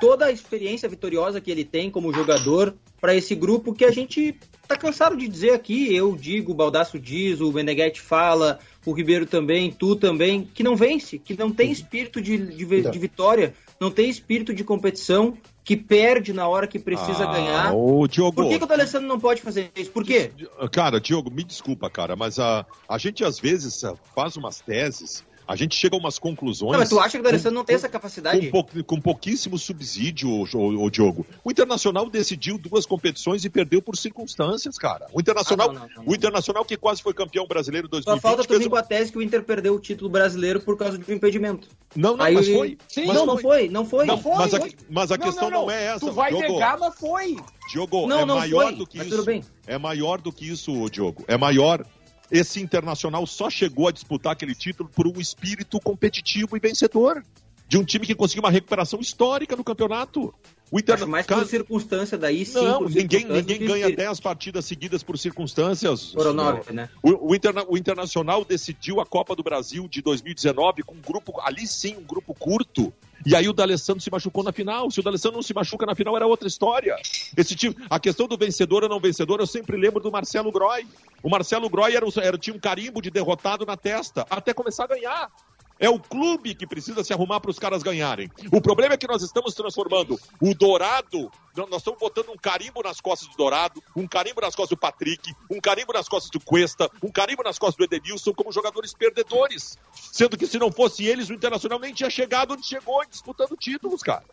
toda a experiência vitoriosa que ele tem como jogador para esse grupo que a gente tá cansado de dizer aqui, eu digo, o Baldaço diz, o Meneghetti fala, o Ribeiro também, tu também, que não vence, que não tem espírito de, de, de vitória, não tem espírito de competição, que perde na hora que precisa ah, ganhar. Ô, Diogo, Por que, que o D'Alessandro não pode fazer isso? Por quê? Cara, Diogo, me desculpa, cara, mas a, a gente às vezes faz umas teses a gente chega a umas conclusões. Não, mas tu acha que o D'Alessandro não tem essa capacidade? Com, com, com pouquíssimo subsídio, o, o, o, Diogo. O Internacional decidiu duas competições e perdeu por circunstâncias, cara. O Internacional, ah, não, não, não, o Internacional que quase foi campeão brasileiro em 2020. Só falta tu vir com a tese que o Inter perdeu o título brasleiro por causa de um impedimento. Não, não, Aí, mas foi. Sim, mas não, não foi, não foi. Não, foi mas, a, mas a questão não, é essa. Tu vai Diogo. negar, mas foi. Diogo, não, é não maior foi, do que isso. É maior do que isso, Diogo. É maior esse internacional só chegou a disputar aquele título por um espírito competitivo e vencedor. De um time que conseguiu uma recuperação histórica no campeonato. O Acho mais por circunstância daí, sim. Não, ninguém, ninguém ganha 10 partidas seguidas por circunstâncias. Foram 9, né? O, o, interna, o, Internacional decidiu a Copa do Brasil de 2019 com um grupo, ali sim, um grupo curto. E aí o D'Alessandro se machucou na final. Se o D'Alessandro não se machuca na final, era outra história. Esse tipo, a questão do vencedor ou não vencedor, eu sempre lembro do Marcelo Groy. O Marcelo Groy era, era, tinha um carimbo de derrotado na testa, até começar a ganhar. É o clube que precisa se arrumar para os caras ganharem. O problema é que nós estamos transformando o Dourado, nós estamos botando um carimbo nas costas do Dourado, um carimbo nas costas do Patrick, um carimbo nas costas do Cuesta, um carimbo nas costas do Edenilson como jogadores perdedores. Sendo que se não fosse eles, o Internacional nem tinha chegado onde chegou disputando títulos, cara.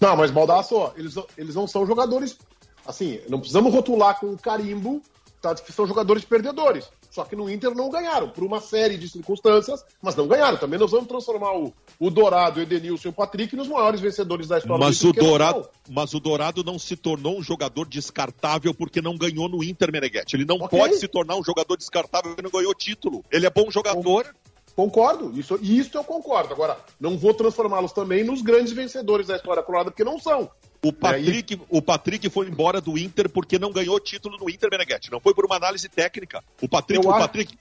Não, mas Baldasso, eles, eles não são jogadores. Assim, não precisamos rotular com um carimbo tá, que são jogadores perdedores. Só que no Inter não ganharam, por uma série de circunstâncias, mas não ganharam. Também nós vamos transformar o, o Dourado, o Edenilson e o Patrick nos maiores vencedores da história mas do Inter. O Dourado, mas o Dourado não se tornou um jogador descartável porque não ganhou no Inter, Meneghetti. Ele não okay. pode se tornar um jogador descartável porque não ganhou título. Ele é bom jogador. Concordo, isso, isso eu concordo. Agora, não vou transformá-los também nos grandes vencedores da história colorada, porque não são. O Patrick, aí... o Patrick foi embora do Inter porque não ganhou título no Inter, Meneghetti. Não foi por uma análise técnica. O Patrick, o Patrick,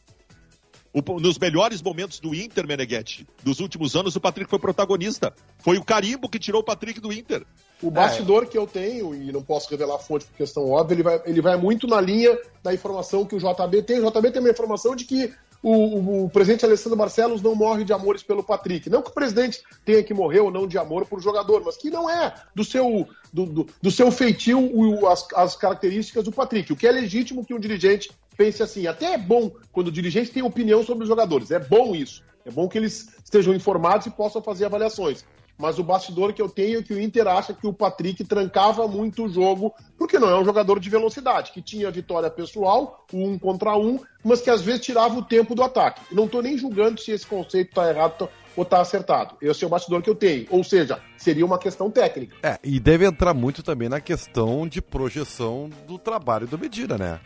o, nos melhores momentos do Inter, Meneghetti, dos últimos anos, o Patrick foi protagonista. Foi o carimbo que tirou o Patrick do Inter. O bastidor é. que eu tenho, e não posso revelar a fonte por questão óbvia, ele vai, ele vai muito na linha da informação que o JB tem. O JB tem uma informação de que o, o, presidente Alessandro Barcelos não morre de amores pelo Patrick. Não que o presidente tenha que morrer ou não de amor por jogador, mas que não é do seu, do, do, do seu feitio o, as, as características do Patrick. O que é legítimo que um dirigente pense assim. Até é bom quando o dirigente tem opinião sobre os jogadores. É bom isso. É bom que eles estejam informados e possam fazer avaliações mas o bastidor que eu tenho é que o Inter acha que o Patrick trancava muito o jogo, porque não é um jogador de velocidade, que tinha vitória pessoal, um contra um, mas que às vezes tirava o tempo do ataque. não estou nem julgando se esse conceito está errado ou está acertado. Esse é o bastidor que eu tenho. Ou seja, seria uma questão técnica. É, e deve entrar muito também na questão de projeção do trabalho do Medina, né?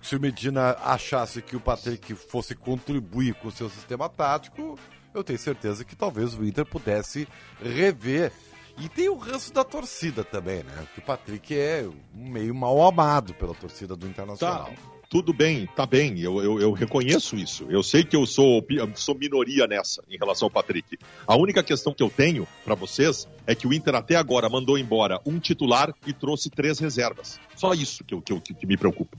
Se o Medina achasse que o Patrick fosse contribuir com o seu sistema tático, eu tenho certeza que talvez o Inter pudesse rever. E tem o ranço da torcida também, né? Que o Patrick é meio mal amado pela torcida do Internacional. Tá, tudo bem, tá bem, eu, eu, eu, reconheço isso. Eu sei que eu sou, sou minoria nessa, em relação ao Patrick. A única questão que eu tenho para vocês é que o Inter até agora mandou embora um titular e trouxe três reservas. Só isso que, eu, que, que me preocupa.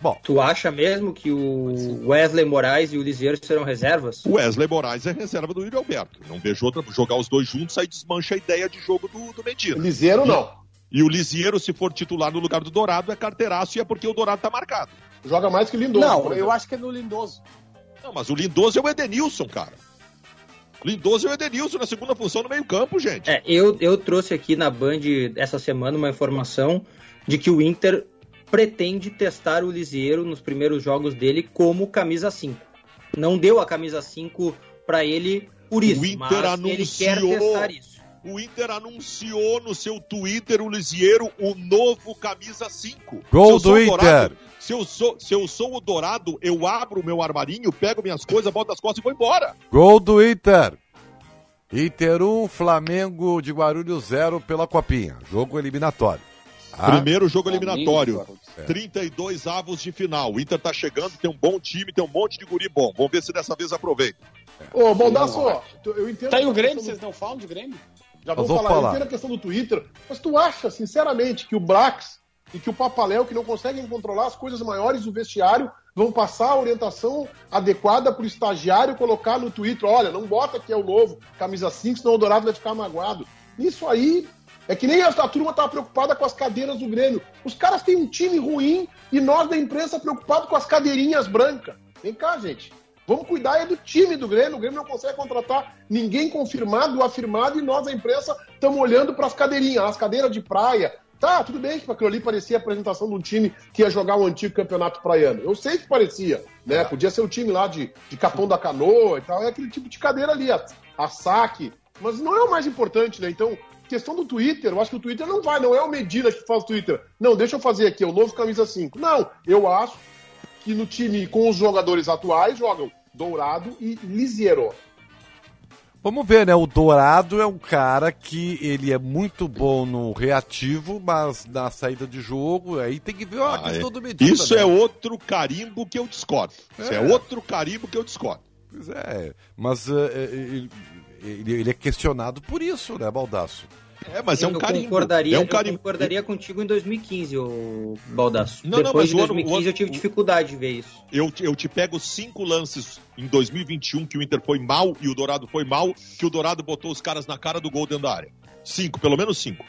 Bom. Tu acha mesmo que o Wesley Moraes e o Lisieiro serão reservas? O Wesley Moraes é reserva do Yuri Alberto. Não vejo outra jogar os dois juntos, aí desmancha a ideia de jogo do, do Medina. Lisieiro não. E o Lisieiro, se for titular no lugar do Dourado, é carteiraço e é porque o Dourado tá marcado. Joga mais que o Lindoso. Não, eu acho que é no Lindoso. Não, mas o Lindoso é o Edenilson, cara. Lindoso é o Edenilson na segunda função no meio-campo, gente. É, eu, eu trouxe aqui na Band essa semana uma informação de que o Inter pretende testar o Lisieiro nos primeiros jogos dele como camisa 5. Não deu a camisa 5 para ele por isso, o Inter mas anunciou, ele quer testar isso. O Inter anunciou no seu Twitter o Lisieiro o novo camisa 5. Gol do Inter. Dourado, se eu, sou, se eu sou o Dourado, eu abro o meu armarinho, pego minhas coisas, boto as costas e vou embora. Gol do Inter. Inter 1, Flamengo de Guarulhos 0 pela Copinha. Jogo eliminatório. Ah, Primeiro jogo eliminatório. 32 avos de final. O Inter tá chegando, tem um bom time, tem um monte de guri bom. Vamos ver se dessa vez aproveita. Ô, Baldasso, eu entendo. Tá aí o Grêmio, vocês não falam de Grêmio? Já vou falar, falar, eu entendo a questão do Twitter, mas tu acha, sinceramente, que o Brax e que o Papaléu, que não conseguem controlar as coisas maiores do vestiário, vão passar a orientação adequada para o estagiário colocar no Twitter: olha, não bota que é o novo, camisa 5, senão o Dourado vai ficar magoado. Isso aí é que nem a, turma estava preocupada com as cadeiras do Grêmio. Os caras têm um time ruim e nós da imprensa preocupados com as cadeirinhas brancas. Vem cá, gente. Vamos cuidar é do time do Grêmio. O Grêmio não consegue contratar ninguém confirmado, afirmado, e nós, da imprensa, estamos olhando para as cadeirinhas, as cadeiras de praia. Tá, tudo bem que aquilo ali parecia a apresentação de um time que ia jogar um antigo campeonato praiano. Eu sei que parecia, né? Podia ser o time lá de, de Capão da Canoa e tal. É aquele tipo de cadeira ali, a, a saque. Mas não é o mais importante, né? Então, questão do Twitter, eu acho que o Twitter não vai, não é o Medina que faz o Twitter. Não, deixa eu fazer aqui, é o novo camisa 5. Não, eu acho que no time com os jogadores atuais jogam Dourado e Lisiero. Vamos ver, né? O Dourado é um cara que ele é muito bom no reativo, mas na saída de jogo, aí tem que ver a ah, questão é. do Medina. Isso né? é outro carimbo que eu discordo. É. Isso é outro carimbo que eu discordo. Pois é, mas uh, ele, ele, é questionado por isso, né, Baldaço? É, mas é um carimbo. Concordaria, é um carimbo. Eu concordaria contigo em 2015, o Baldaço. Não, Depois não, de 2015 ano, eu tive dificuldade de ver isso. Eu, eu te pego cinco lances em 2021 que o Inter foi mal e o Dourado foi mal, que o Dourado botou os caras na cara do gol dentro da área. Cinco, pelo menos cinco.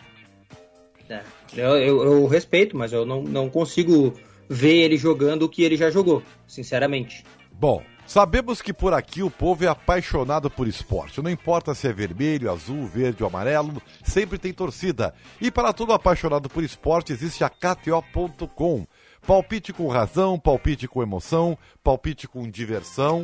É, eu, eu, eu respeito, mas eu não, não consigo ver ele jogando o que ele já jogou, sinceramente. Bom, Sabemos que por aqui o povo é apaixonado por esporte. Não importa se é vermelho, azul, verde ou amarelo, sempre tem torcida. E para todo apaixonado por esporte existe a KTO.com. Palpite com razão, palpite com emoção, palpite com diversão.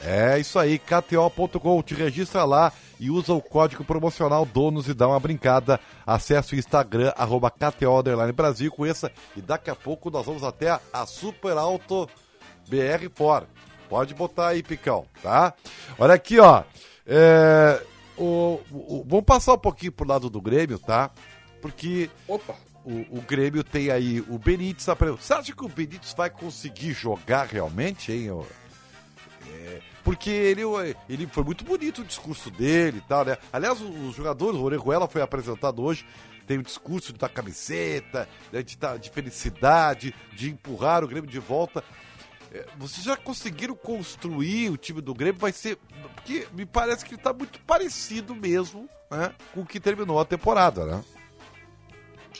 É isso aí, KTO.com. Te registra lá e usa o código promocional Donos e dá uma brincada. Acesse o Instagram, arroba KTO Brasil, conheça. E daqui a pouco nós vamos até a Super Alto BR Ford. Pode botar aí, Picão, tá? Olha aqui, ó. É, o, o, vamos passar um pouquinho pro lado do Grêmio, tá? Porque Opa. O, o Grêmio tem aí o Benítez. Você acha que o Benítez vai conseguir jogar realmente, hein? É, porque ele, ele foi muito bonito o discurso dele e tal, né? Aliás, os jogadores, o Orejuela foi apresentado hoje, tem o discurso da camiseta, né, de, de felicidade, de empurrar o Grêmio de volta. É, vocês já conseguiram construir o time do Grêmio? Vai ser. Porque me parece que está muito parecido mesmo né, com o que terminou a temporada, né?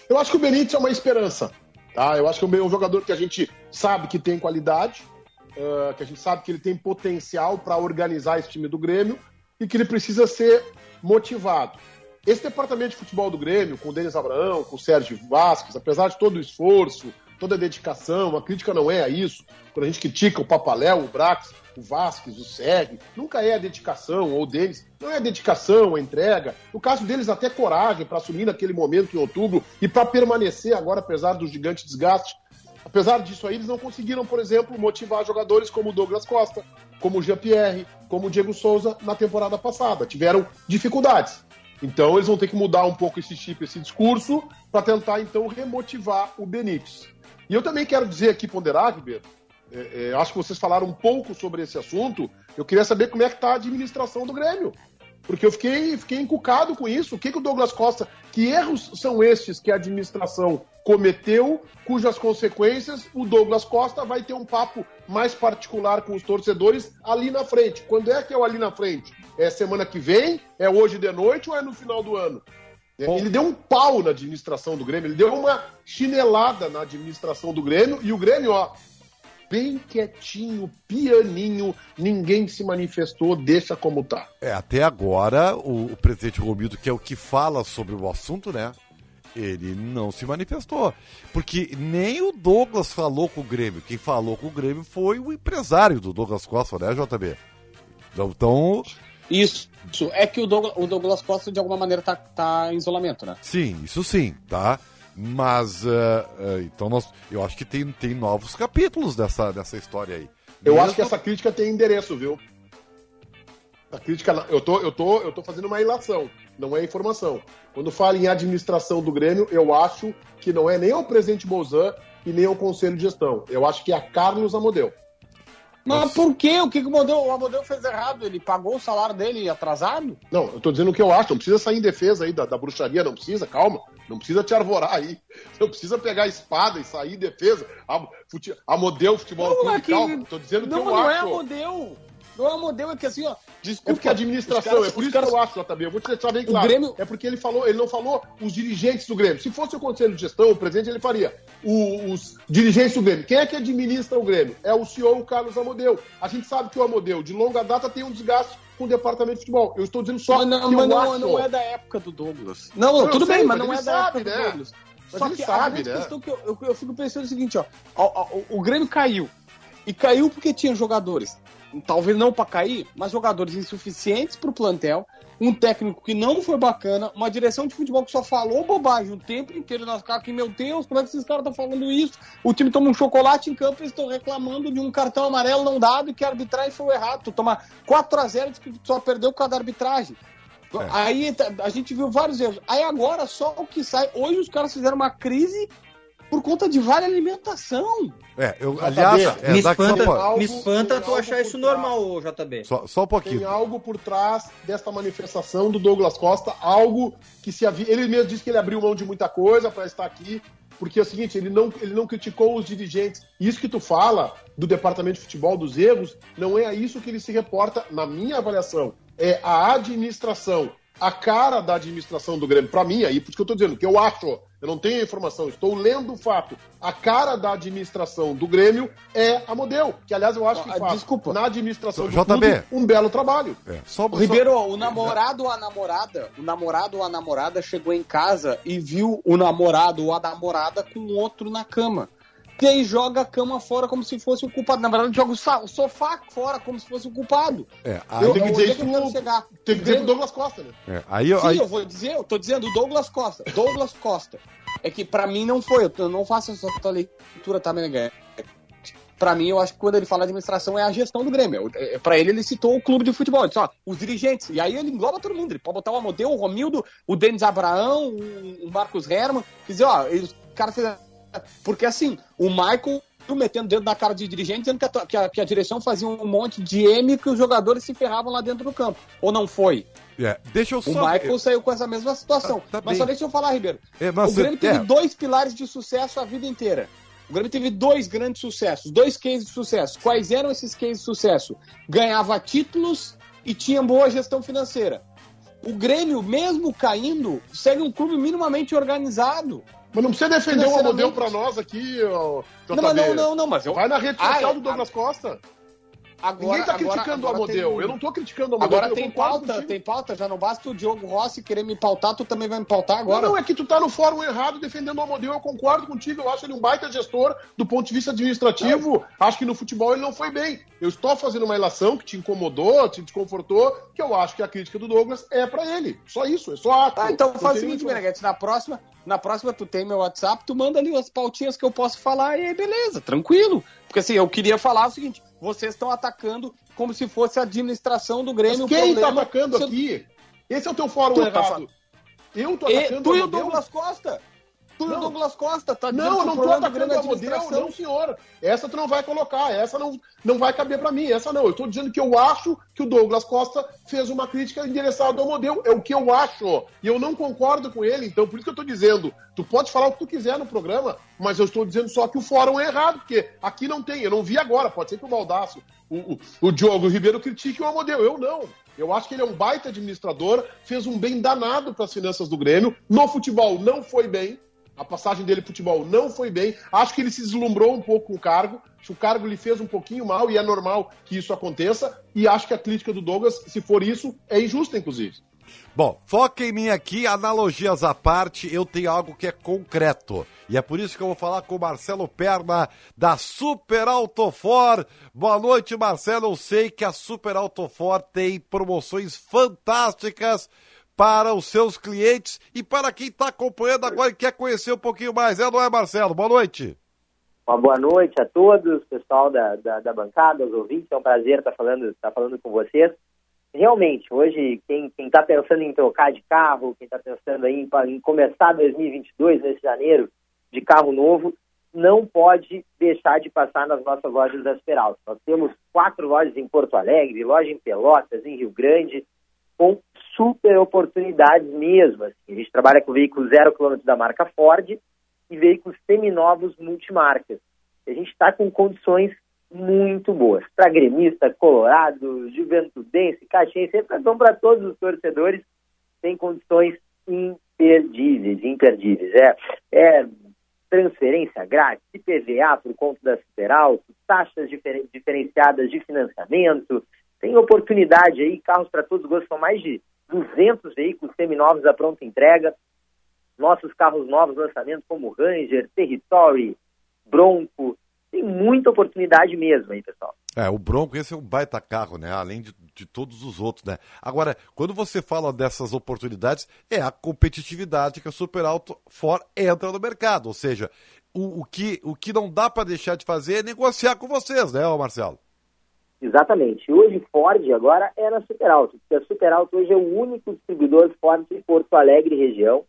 Eu acho que o Benítez é uma esperança. Tá? Eu acho que é um jogador que a gente sabe que tem qualidade, uh, que a gente sabe que ele tem potencial para organizar esse time do Grêmio e que ele precisa ser motivado. Esse departamento de futebol do Grêmio, com o Denis Abraão, com o Sérgio Vasquez, apesar de todo o esforço, toda a dedicação, a crítica não é a isso. Quando a gente critica o Papaléu, o Brax, o Vasquez, o Seg, nunca é a dedicação, ou deles, não é a dedicação, a entrega. No caso deles, até coragem para assumir naquele momento em outubro e para permanecer agora, apesar do gigante desgaste. Apesar disso aí, eles não conseguiram, por exemplo, motivar jogadores como o Douglas Costa, como o Jean-Pierre, como o Diego Souza na temporada passada. Tiveram dificuldades. Então eles vão ter que mudar um pouco esse chip, esse discurso, para tentar então remotivar o Benítez. E eu também quero dizer aqui, ponderar, Ribeiro, é, é, acho que vocês falaram um pouco sobre esse assunto. Eu queria saber como é que está a administração do Grêmio. Porque eu fiquei, fiquei encucado com isso. O que, que o Douglas Costa. Que erros são estes que a administração cometeu, cujas consequências o Douglas Costa vai ter um papo mais particular com os torcedores ali na frente. Quando é que é o ali na frente? É semana que vem? É hoje de noite ou é no final do ano? Bom. Ele deu um pau na administração do Grêmio, ele deu uma chinelada na administração do Grêmio e o Grêmio, ó, bem quietinho, pianinho, ninguém se manifestou, deixa como tá. É, até agora, o, o presidente Romildo, que é o que fala sobre o assunto, né? Ele não se manifestou. Porque nem o Douglas falou com o Grêmio. Quem falou com o Grêmio foi o empresário do Douglas Costa, né, JB? Então. Isso. É que o Douglas, o Douglas Costa, de alguma maneira, tá, tá em isolamento, né? Sim, isso sim, tá? Mas, uh, uh, então, nós, eu acho que tem, tem novos capítulos dessa, dessa história aí. Eu Mesmo... acho que essa crítica tem endereço, viu? A crítica, eu tô, eu, tô, eu tô fazendo uma ilação, não é informação. Quando fala em administração do Grêmio, eu acho que não é nem o presidente Bozan e nem o conselho de gestão. Eu acho que é a Carlos Amodeu. Mas por quê? O que, que o, Amodeu, o Amodeu fez errado? Ele pagou o salário dele atrasado? Não, eu tô dizendo o que eu acho. Não precisa sair em defesa aí da, da bruxaria, não precisa, calma. Não precisa te arvorar aí. Não precisa pegar a espada e sair em defesa. A, fute, Amodeu Futebol não, Clube, é que... calma. Tô dizendo não, que eu não acho. Não é Amodeu. Não é Amodeu, é que assim, ó. Desculpa, é porque a administração, caras, é por isso caras... que eu acho, JB. Eu vou te deixar bem claro. Grêmio... É porque ele falou, ele não falou os dirigentes do Grêmio. Se fosse o conselho de gestão, o presidente, ele faria o, os dirigentes do Grêmio. Quem é que administra o Grêmio? É o CEO, o Carlos Amodeu. A gente sabe que o Amodeu, de longa data, tem um desgaste com o departamento de futebol. Eu estou dizendo só mas não, que mas não, acho... não é da época do Douglas. Não, não tudo sei, bem, mas, mas não é da época né? do Douglas. Mas Só que sabe, a né? questão que eu, eu, eu, fico pensando é o seguinte, ó, o, o, o Grêmio caiu. E caiu porque tinha jogadores, talvez não para cair, mas jogadores insuficientes para o plantel, um técnico que não foi bacana, uma direção de futebol que só falou bobagem o tempo inteiro nós ficamos aqui, meu Deus, como é que esses caras estão falando isso? O time toma um chocolate em campo e estão reclamando de um cartão amarelo não dado e que a arbitragem foi errado. Tu toma 4 a 0 e que só perdeu por causa da arbitragem. É. Aí a gente viu vários erros. Aí agora só o que sai. Hoje os caras fizeram uma crise por conta de vale alimentação. É, eu, aliás, é, me, espanta, me espanta tu achar isso normal, JB. Só, só um pouquinho. Tem algo por trás desta manifestação do Douglas Costa, algo que se havia. Ele mesmo disse que ele abriu mão de muita coisa para estar aqui. Porque é o seguinte, ele não, ele não criticou os dirigentes. Isso que tu fala do departamento de futebol, dos erros, não é a isso que ele se reporta, na minha avaliação. É a administração, a cara da administração do Grêmio. Para mim, aí, por isso que eu tô dizendo, que eu acho, eu não tenho a informação, estou lendo o fato. A cara da administração do Grêmio é a Model, que aliás eu acho que Ah, faz desculpa. na administração do JB. clube um belo trabalho. É, só, O Ribeiro, o namorado ou a namorada, o namorado ou a namorada chegou em casa e viu o namorado ou a namorada com outro na cama. E aí joga a cama fora como se fosse o culpado. Na verdade, joga o o sofá fora como se fosse o culpado. É, aí, Eu tenho que dizer que eu quero isso chegar? Tem que O dizer pro Douglas Costa, né? é, aí, eu- Sim, aí- eu vou dizer, eu tô dizendo Douglas Costa. Douglas Costa. É que pra mim não foi, eu não faço essa tua leitura, tá, Meneghete? Pra mim, eu acho que quando ele fala administração é a gestão do Grêmio. É, é, Pra ele, ele citou o clube de futebol. Ele disse, ó, os dirigentes. E aí ele engloba todo mundo. Ele pode botar o Amodeu, o Romildo, o Denis Abraão, o o Marcos Herman. Quer dizer, ó, os caras fizeram. Porque assim, o Michael metendo dedo na cara de dirigente, dizendo que a, que a- que a direção fazia um monte de M que os jogadores se ferravam lá dentro do campo. Ou não foi? é, deixa eu O só. Michael saiu com essa mesma situação. Tá- tá mas bem. só deixa eu falar, Ribeiro. É, mas o Grêmio é, teve dois pilares de sucesso a vida inteira. O Grêmio teve dois grandes sucessos, dois cases de sucesso. Quais eram esses cases de sucesso? Ganhava títulos e tinha boa gestão financeira. O Grêmio, mesmo caindo, segue um clube minimamente organizado. Mas não precisa defender o. Amodeu pra nós aqui, ó, Não, não, não, não, mas eu. Vai na rede Ah, social é, do Douglas Costa. Agora, Ninguém tá agora- criticando o agora Amodeu. tem- Eu não tô criticando o Amodeu. Agora tem pauta, tem pauta. Já não basta o Diogo Rossi querer me pautar, tu também vai me pautar agora. Não, não, é que tu tá no fórum errado defendendo o Amodeu. Eu concordo contigo. Eu acho ele um baita gestor do ponto de vista administrativo. Acho que no futebol ele não foi bem. Eu estou fazendo uma relação que te incomodou, te desconfortou, que eu acho que a crítica do Douglas é pra ele. Só isso, é só ato. Tá, então faz o seguinte, Meneghete, na próxima, na próxima tu tem meu WhatsApp, tu manda ali as pautinhas que eu posso falar e aí beleza, tranquilo. Porque assim, eu queria falar o seguinte, vocês estão atacando como se fosse a administração do Grêmio. Mas quem está atacando aqui? Esse é o teu fórum tu errado. Tá eu tô atacando e, tu e o Douglas Costa. Tu não. e o Douglas Costa, tá Não, eu não tô atacando a modelo, não, senhor. Essa tu não vai colocar, essa não, não vai caber para mim, essa não. Eu tô dizendo que eu acho que o Douglas Costa fez uma crítica endereçada ao modelo. É o que eu acho. E eu não concordo com ele, então por isso que eu tô dizendo. Tu pode falar o que tu quiser no programa, mas eu estou dizendo só que o fórum é errado, porque aqui não tem. Eu não vi agora, pode ser que o Baldaço, o, o, o Diogo Ribeiro critique o modelo. Eu não. Eu acho que ele é um baita administrador, fez um bem danado para as finanças do Grêmio. No futebol não foi bem, a passagem dele pro futebol não foi bem. Acho que ele se deslumbrou um pouco com o cargo. O cargo lhe fez um pouquinho mal e é normal que isso aconteça. E acho que a crítica do Douglas, se for isso, é injusta, inclusive. Bom, foca em mim aqui, analogias à parte, eu tenho algo que é concreto. E é por isso que eu vou falar com o Marcelo Perna, da Super Autofor. Boa noite, Marcelo. Eu sei que a Super Autofor tem promoções fantásticas para os seus clientes e para quem está acompanhando agora e quer conhecer um pouquinho mais. É, não é, Marcelo? Boa noite. Uma boa noite a todos, pessoal da, da, da bancada, os ouvintes. É um prazer estar falando, estar falando com vocês. Realmente, hoje, quem está pensando em trocar de carro, quem está pensando em, em começar 2022, nesse janeiro, de carro novo, não pode deixar de passar nas nossas lojas da Peralta. Nós temos quatro lojas em Porto Alegre, loja em Pelotas, em Rio Grande, com super oportunidades mesmo. Assim. A gente trabalha com veículos zero quilômetro da marca Ford e veículos seminovos multimarcas. A gente está com condições muito boas. Para gremista, colorado, juventudense, caxiense, então para todos os torcedores, tem condições imperdíveis, imperdíveis. É, é transferência grátis, IPVA por conta da Superalto, taxas diferen diferenciadas de financiamento, tem oportunidade aí, carros para todos os gostos, são mais de 200 veículos seminovos à pronta entrega. Nossos carros novos, lançamentos como Ranger, Territory, Bronco. Tem muita oportunidade mesmo aí, pessoal. É, o Bronco, esse é um baita carro, né? Além de, de todos os outros, né? Agora, quando você fala dessas oportunidades, é a competitividade que a Super Auto For entra no mercado. Ou seja, o, o, que, o que não dá para deixar de fazer é negociar com vocês, né, Marcelo? Exatamente. Hoje Ford agora é na Super Alto, porque a Super Alto hoje é o único distribuidor Ford em Porto Alegre região.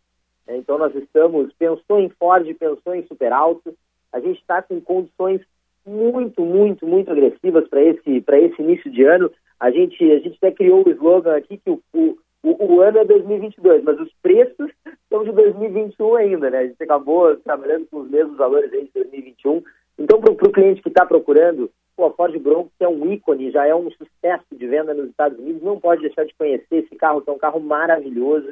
Né? Então nós estamos, pensou em Ford, pensou em Super Alto. A gente está com condições muito, muito, muito agressivas para esse, esse início de ano. A gente, a gente até criou o slogan aqui que o, o, o, ano é 2022, mas os preços são de 2021 ainda, né? A gente acabou trabalhando com os mesmos valores aí de 2021. Então, para o cliente que está procurando Pô, a Ford Bronco é um ícone, já é um sucesso de venda nos Estados Unidos, não pode deixar de conhecer esse carro, que é um carro maravilhoso.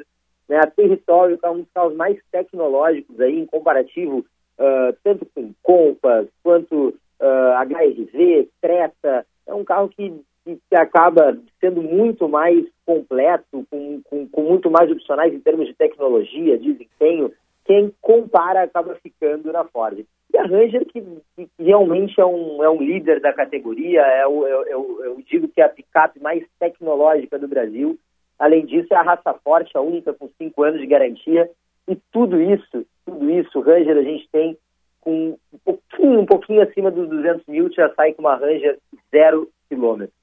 Né? A Território é um dos carros mais tecnológicos aí, em comparativo, uh, tanto com Compass, quanto uh, ah, HRV, Creta. É um carro que, que, que acaba sendo muito mais completo, com, com, com muito mais opcionais em termos de tecnologia, desempenho. Quem compara acaba ficando na Ford. E a Ranger, que, que, realmente é um, é um líder da categoria, é o, eu, é eu, é eu digo que é a picape mais tecnológica do Brasil. Além disso, é a raça forte, a única com cinco anos de garantia. E tudo isso, tudo isso, Ranger a gente tem com um pouquinho, um pouquinho acima dos 200 mil, já sai com uma Ranger zero quilômetro.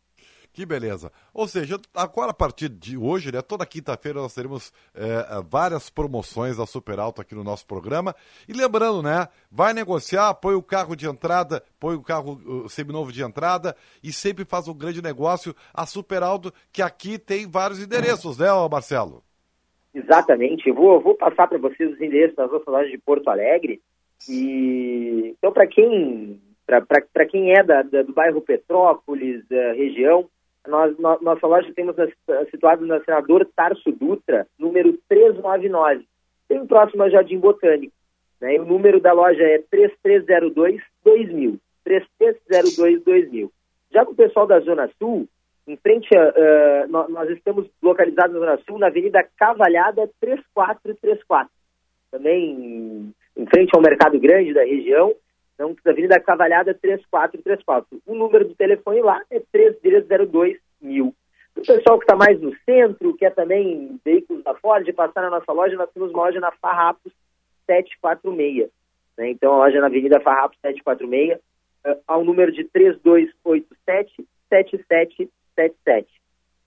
Que beleza. Ou seja, agora a partir de hoje, né, toda quinta-feira nós teremos é, várias promoções da Super Alto aqui no nosso programa. E lembrando, né, vai negociar, põe o carro de entrada, põe o carro uh, seminovo de entrada e sempre faz um grande negócio. A Super Alto, que aqui tem vários endereços, né, Marcelo? Exatamente. Eu vou, vou passar para vocês os endereços das nossas lojas de Porto Alegre. E então, para quem para quem é da, da, do bairro Petrópolis, região, nós, no, nossa loja temos situada na Senador Tarso Dutra, número 399, bem próximo ao Jardim Botânico. Né? O número da loja é 3302-2000. 3302-2000. Já para o pessoal da Zona Sul, em frente uh, nós, nós, estamos localizados na Zona Sul, na Avenida Cavalhada 3434. Também em frente ao Mercado Grande da região, então, Avenida Cavalhada 3434. O número do telefone lá é 3302 mil. O pessoal que está mais no centro, quer também veículos da Ford, passar na nossa loja, nós temos uma loja na Farrapos 746. Né? Então, a loja na Avenida Farrapos 746. uh, ao número de 3287-7777.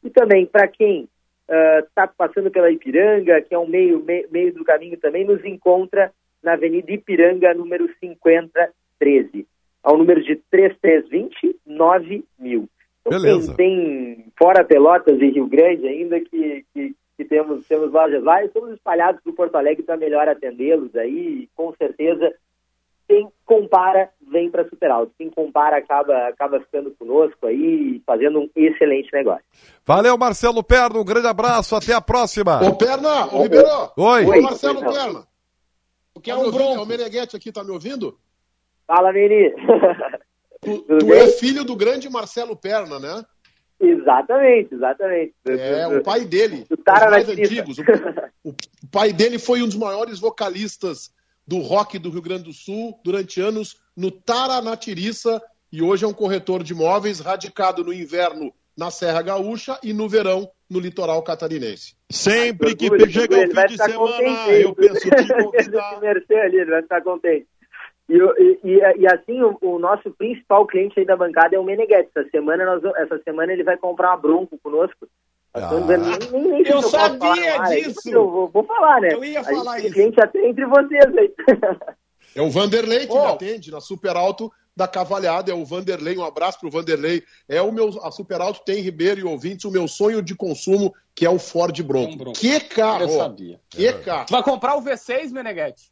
E também, para quem está uh, passando pela Ipiranga, que é um meio, meio, meio do caminho também, nos encontra na Avenida Ipiranga, número 5013, ao número de 3320 9000. Então, Beleza. Tem, tem, fora Pelotas e Rio Grande ainda que, que, que temos, temos lojas lá e estamos espalhados por Porto Alegre para melhor atendê-los aí, e, com certeza quem compara vem para Super Alto. Quem compara acaba, acaba ficando conosco aí, fazendo um excelente negócio. Valeu, Marcelo Perna, um grande abraço, até a próxima. Ô, Perna, ô, Ribeiro. Oi. Oi. Marcelo Oi, Perna. O que é tá um bronco? É o Meneghete aqui, tá me ouvindo? Fala, Meni. Tu, tu é filho do grande Marcelo Perna, né? Exatamente, exatamente. É, o pai dele. Os mais antigos. O, o, pai dele foi um dos maiores vocalistas do rock do Rio Grande do Sul durante anos no Taranatiriça e hoje é um corretor de imóveis radicado no inverno na Serra Gaúcha e no verão no litoral catarinense. Sempre que chega o fim de semana, contente, eu penso em convidar. ele vai estar contente. E, e, e, assim, o, o, nosso principal cliente aí da bancada é o Meneghetti. Essa semana, nós, essa semana ele vai comprar uma Bronco conosco. Ah, nem, nem, nem eu sabia falar, disso! Eu vou, vou, falar, né? Eu ia falar isso. cliente até entre vocês aí. É o Vanderlei que oh. me atende na Super Alto da Cavalhada. É o Vanderlei, um abraço pro Vanderlei. É o meu, a Super Alto tem Ribeiro e ouvintes, o meu sonho de consumo, que é o Ford Bronco. Um Bronco. Que carro! Eu sabia. Que é. carro! Tu vai comprar o V6, Meneghetti?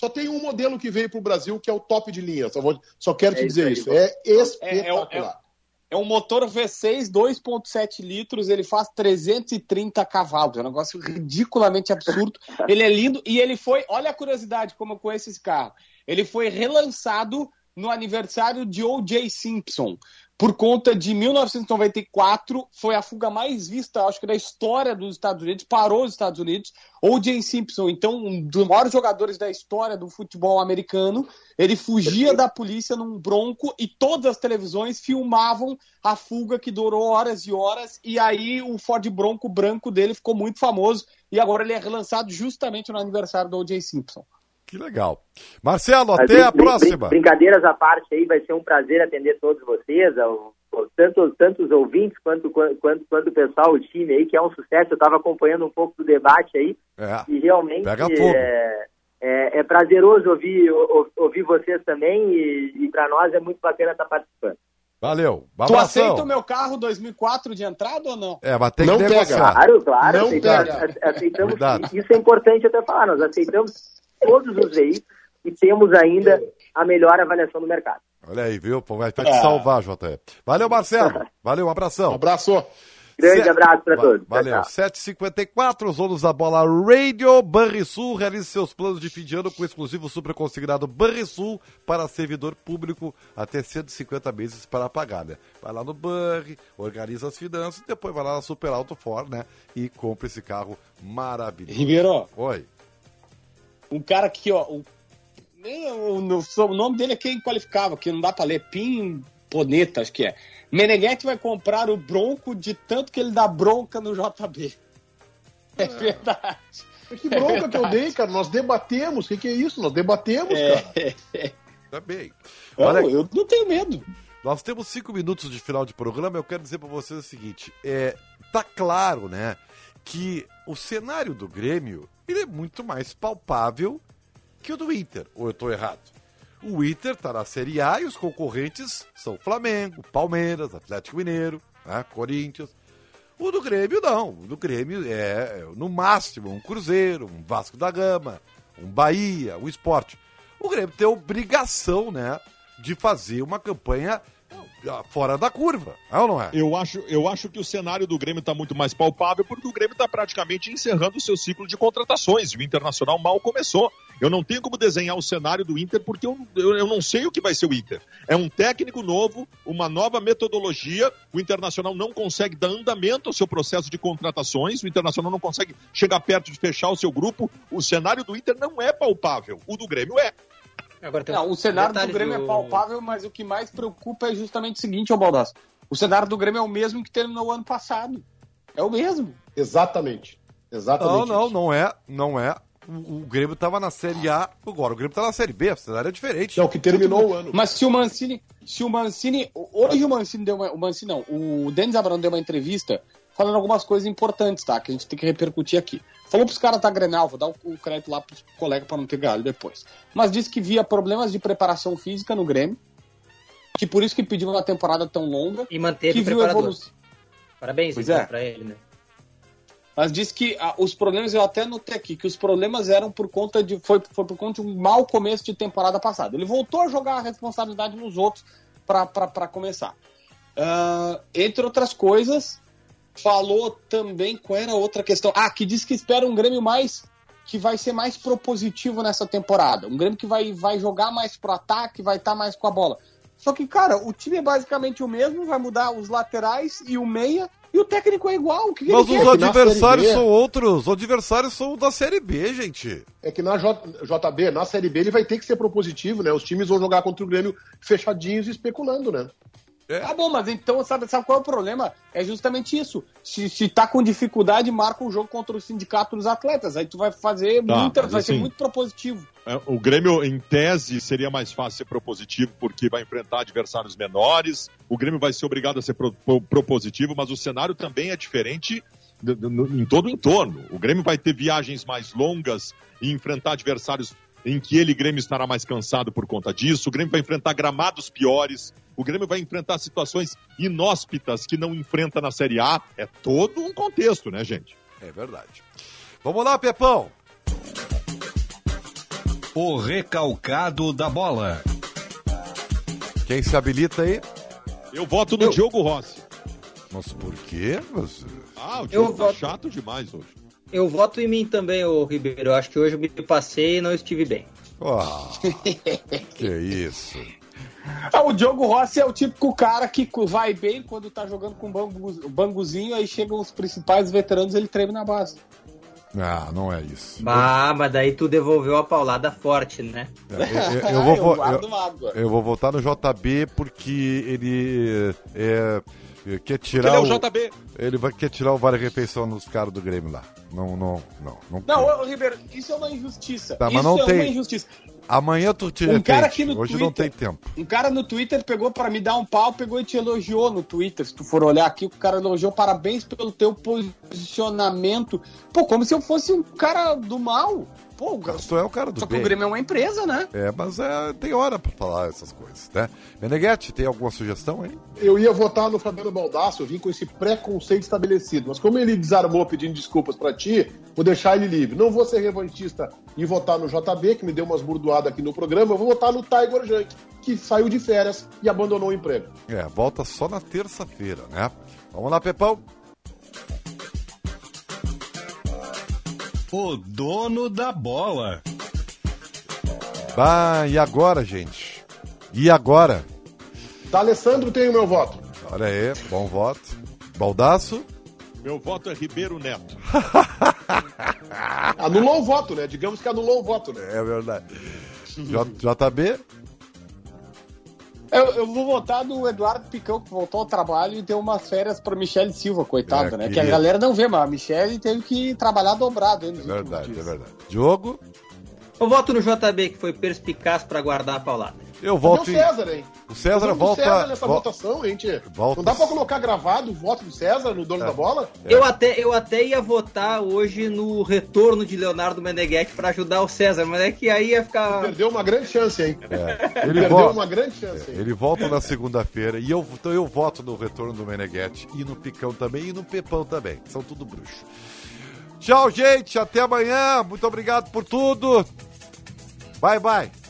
Só tem um modelo que veio para o Brasil que é o top de linha. Só, vou, só quero é te dizer isso. É espetacular. É, é, é, é um motor V6 2.7 litros, ele faz 330 cavalos. É um negócio ridiculamente absurdo. ele é lindo e ele foi. Olha a curiosidade como eu conheço esse carro. Ele foi relançado no aniversário de O.J. Simpson por conta de 1994, foi a fuga mais vista, acho que da história dos Estados Unidos, parou os Estados Unidos. O Jay Simpson, então, um dos maiores jogadores da história do futebol americano, ele fugia da polícia num bronco e todas as televisões filmavam a fuga que durou horas e horas, e aí o Ford Bronco branco dele ficou muito famoso, e agora ele é relançado justamente no aniversário do O.J. Simpson. Que legal. Marcelo, até a próxima. Brincadeiras à parte aí, vai ser um prazer atender todos vocês, tanto, tanto os ouvintes quanto, quanto, quanto o pessoal, o time aí, que é um sucesso. Eu estava acompanhando um pouco do debate aí. É, e realmente é, é, é, prazeroso ouvir, ouvir vocês também e, e para nós é muito bacana estar participando. Valeu. Tu aceita o meu carro 2004 de entrada ou não? É, mas tem não que negociar. Claro, claro. Não aceitamos, aceitamos isso é importante até falar. Nós aceitamos todos os veículos e temos ainda a melhor avaliação do mercado. Olha aí, viu? Vai te é. salvar, JE. Valeu, Marcelo. Valeu, um abração. Um abraço. Grande abraço para todos. Valeu. 7h54, os donos da bola Radio Banrisul. Realize seus planos de fim de ano com o exclusivo super consignado Banrisul para servidor público até 150 meses para pagar, né? Vai lá no Banri, organiza as finanças, depois vai lá na Super Auto Ford, né? E compra esse carro maravilhoso. Ribeiro. Oi um cara que, ó, o, o, o, nome dele é quem qualificava, que não dá para ler, Pim Poneta, acho que é. Meneghetti vai comprar o Bronco de tanto que ele dá bronca no JB. É, é verdade. Que bronca é que eu dei, cara. Nós debatemos. O que, que, é isso? Nós debatemos, é, cara. Tá bem. Olha, não, eu não tenho medo. Nós temos cinco minutos de final de programa. Eu quero dizer para vocês o seguinte: é, tá claro, né, que o cenário do Grêmio ele é muito mais palpável que o do Inter. Ou eu estou errado? O Inter está na Série A e os concorrentes são Flamengo, Palmeiras, Atlético Mineiro, né, Corinthians. O do Grêmio não. O do Grêmio é, é, no máximo, um Cruzeiro, um Vasco da Gama, um Bahia, um Esporte. O Grêmio tem obrigação, né, de fazer uma campanha fora da curva, é ou não é? Eu acho, eu acho que o cenário do Grêmio está muito mais palpável porque o Grêmio está praticamente encerrando o seu ciclo de contratações o Internacional mal começou. Eu não tenho como desenhar o cenário do Inter porque eu, eu, eu, não sei o que vai ser o Inter. É um técnico novo, uma nova metodologia. O Internacional não consegue dar andamento ao seu processo de contratações. O Internacional não consegue chegar perto de fechar o seu grupo. O cenário do Inter não é palpável. O do Grêmio é. Agora, não, o cenário do Grêmio do... é palpável, mas o que mais preocupa é justamente o seguinte, ô Baldasso. O cenário do Grêmio é o mesmo que terminou o ano passado. É o mesmo. Exatamente. Exatamente. Não, não, isso. não é. Não é. o, o Grêmio tava na Série A, agora o Grêmio tá na Série B, o cenário é diferente. É o que terminou o ano. Mas se o Mancini, se o Mancini, hoje o Mancini deu uma, o Mancini não, o Denis Abrão deu uma entrevista falando algumas coisas importantes, tá? Que a gente tem que repercutir aqui. Falou pros caras da Grenal, vou dar o, crédito lá pros colegas para não ter galho depois. Mas disse que via problemas de preparação física no Grêmio, que por isso que pediu uma temporada tão longa. E manteve que o viu preparador. evolução. Parabéns Pois então, é. pra ele, né? Mas diz que ah, os problemas, eu até anotei aqui, que os problemas eram por conta de. Foi, foi por conta de um mau começo de temporada passada. Ele voltou a jogar a responsabilidade nos outros para começar. Ah, entre outras coisas, falou também qual era a outra questão. Ah, que diz que espera um Grêmio mais. que vai ser mais propositivo nessa temporada. Um Grêmio que vai, vai jogar mais pro ataque, vai estar mais com a bola. Só que, cara, o time é basicamente o mesmo, vai mudar os laterais e o meia, e o técnico é igual. O que que Mas os quer? na adversários são outros. Os adversários são da Série B, gente. É que na J- JB, na Série B, ele vai ter que ser propositivo, né? Os times vão jogar contra o Grêmio fechadinhos e especulando, né? Tá bom, mas então sabe, sabe qual é o problema? É justamente isso. Se, se tá com dificuldade, marca um jogo contra o sindicato dos atletas. Aí tu vai fazer Tá, muita, vai ser assim- muito propositivo. É, O Grêmio, em tese, seria mais fácil ser propositivo porque vai enfrentar adversários menores. O Grêmio vai ser obrigado a ser pro- pro- propositivo, mas o cenário também é diferente em todo o entorno. O Grêmio vai ter viagens mais longas e enfrentar adversários em que ele, Grêmio, estará mais cansado por conta disso. O Grêmio vai enfrentar gramados piores. O Grêmio vai enfrentar situações inóspitas que não enfrenta na Série A. É todo um contexto, né, gente? É verdade. Vamos lá, Pepão. O recalcado da bola. Quem se habilita aí? Eu voto no Diogo Rossi. Mas por quê? Mas... Ah, o Diogo tá voto- chato demais hoje. Eu voto em mim também, ô Ribeiro. Eu acho que hoje eu me passei e não estive bem. Ah, que isso. Ah, o Diogo Rossi é o típico cara que vai bem quando tá jogando com o bangu- o banguzinho, aí chegam os principais veteranos ele treme na base. Ah, não é isso. Ah, mas daí tu devolveu a paulada forte, né? Eu, eu- eu vou, eu- eu vou votar no JB porque ele é, é, quer tirar Ele é o JB. ele vai quer tirar o vale refeição nos caras do Grêmio lá. Não, não, não. Não, Não, ô, Ribeiro, isso é uma injustiça. Tá, mas isso não é tem- uma injustiça. Amanhã tu te Um cara aqui no Hoje não tem Twitter- tempo. Um cara no Twitter pegou pra me dar um pau, pegou e te elogiou no Twitter. Se tu for olhar aqui, o cara elogiou, parabéns pelo teu posicionamento. Pô, como se eu fosse um cara do mal. Pô, Tu é o cara do só que o bem. Grêmio é uma empresa, né? É, mas é, tem hora pra falar essas coisas, né? Meneghete, tem alguma sugestão aí? Eu ia votar no Fabiano Baldasso, eu vim com esse preconceito estabelecido. Mas como ele desarmou pedindo desculpas pra ti, vou deixar ele livre. Não vou ser revanchista e votar no JB, que me deu umas burdoadas aqui no programa. Eu vou votar no Tiger Junk, que saiu de férias e abandonou o emprego. É, volta só na terça-feira, né? Vamos lá, Pepão. O dono da bola. Ah, e agora, gente? E agora? Tá, Alessandro tem o meu voto. Olha aí, bom voto. Baldaço? Meu voto é Ribeiro Neto. Anulou o voto, né? Digamos que anulou o voto, né? É verdade. J- JB? Eu, eu vou votar no Eduardo Picão, que voltou ao trabalho e deu umas férias pra Michele Silva, coitada, É, né? Que a galera não vê, mas a Michele teve que trabalhar dobrado. Hein, É verdade, é verdade. Diogo? Eu voto no JB, que foi perspicaz pra guardar a paulada. Eu Cadê volto o em... César, hein? O César do volta... César nessa vo- votação, tia? volta- Não dá pra colocar gravado o voto do César no dono da bola? Eu, até, eu até ia votar hoje no retorno de Leonardo Meneghetti pra ajudar o César, mas é que aí ia ficar. Perdeu uma grande chance, hein? É, ele, Perdeu volta, uma grande chance, hein? ele volta na segunda-feira e eu, então eu voto no retorno do Meneghetti e no Picão também e no Pepão também. São tudo bruxo. Tchau, gente. Até amanhã. Muito obrigado por tudo. Bye, bye.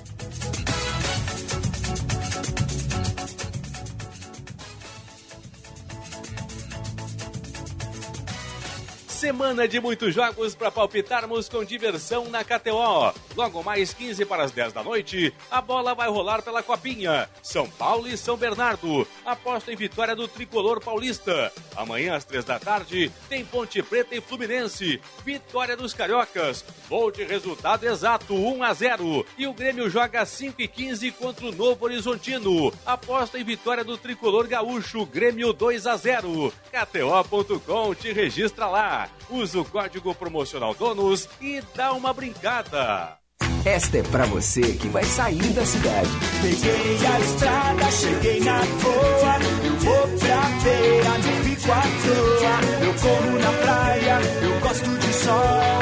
Semana de muitos jogos para palpitarmos com diversão na KTO. Logo mais 15 para as 10 da noite, a bola vai rolar pela Copinha. São Paulo e São Bernardo. Aposta em vitória do tricolor paulista. Amanhã às 3 da tarde, tem Ponte Preta e Fluminense. Vitória dos Cariocas. Gol de resultado exato, 1 a 0. E o Grêmio joga 5 e 15 contra o Novo Horizontino. Aposta em vitória do tricolor gaúcho. Grêmio 2 a 0. KTO.com te registra lá. Usa o código promocional DONOS e dá uma brincada. Esta é pra você que vai sair da cidade. Peguei a estrada, cheguei na boa. Eu vou pra feira, não fico à toa. Eu corro na praia, eu gosto de sol.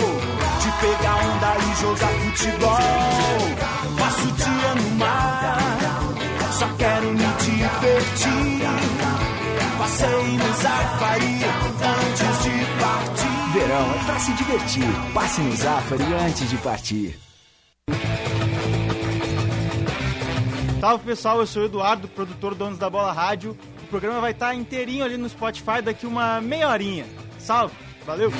De pegar onda e jogar futebol. Passo o dia no mar, só quero me divertir. Passei no partir. Verão é pra se divertir. Passe no Zafari antes de partir. Salve pessoal, eu sou o Eduardo, produtor Donos da Bola Rádio. O programa vai estar inteirinho ali no Spotify daqui uma meia horinha. Salve, valeu!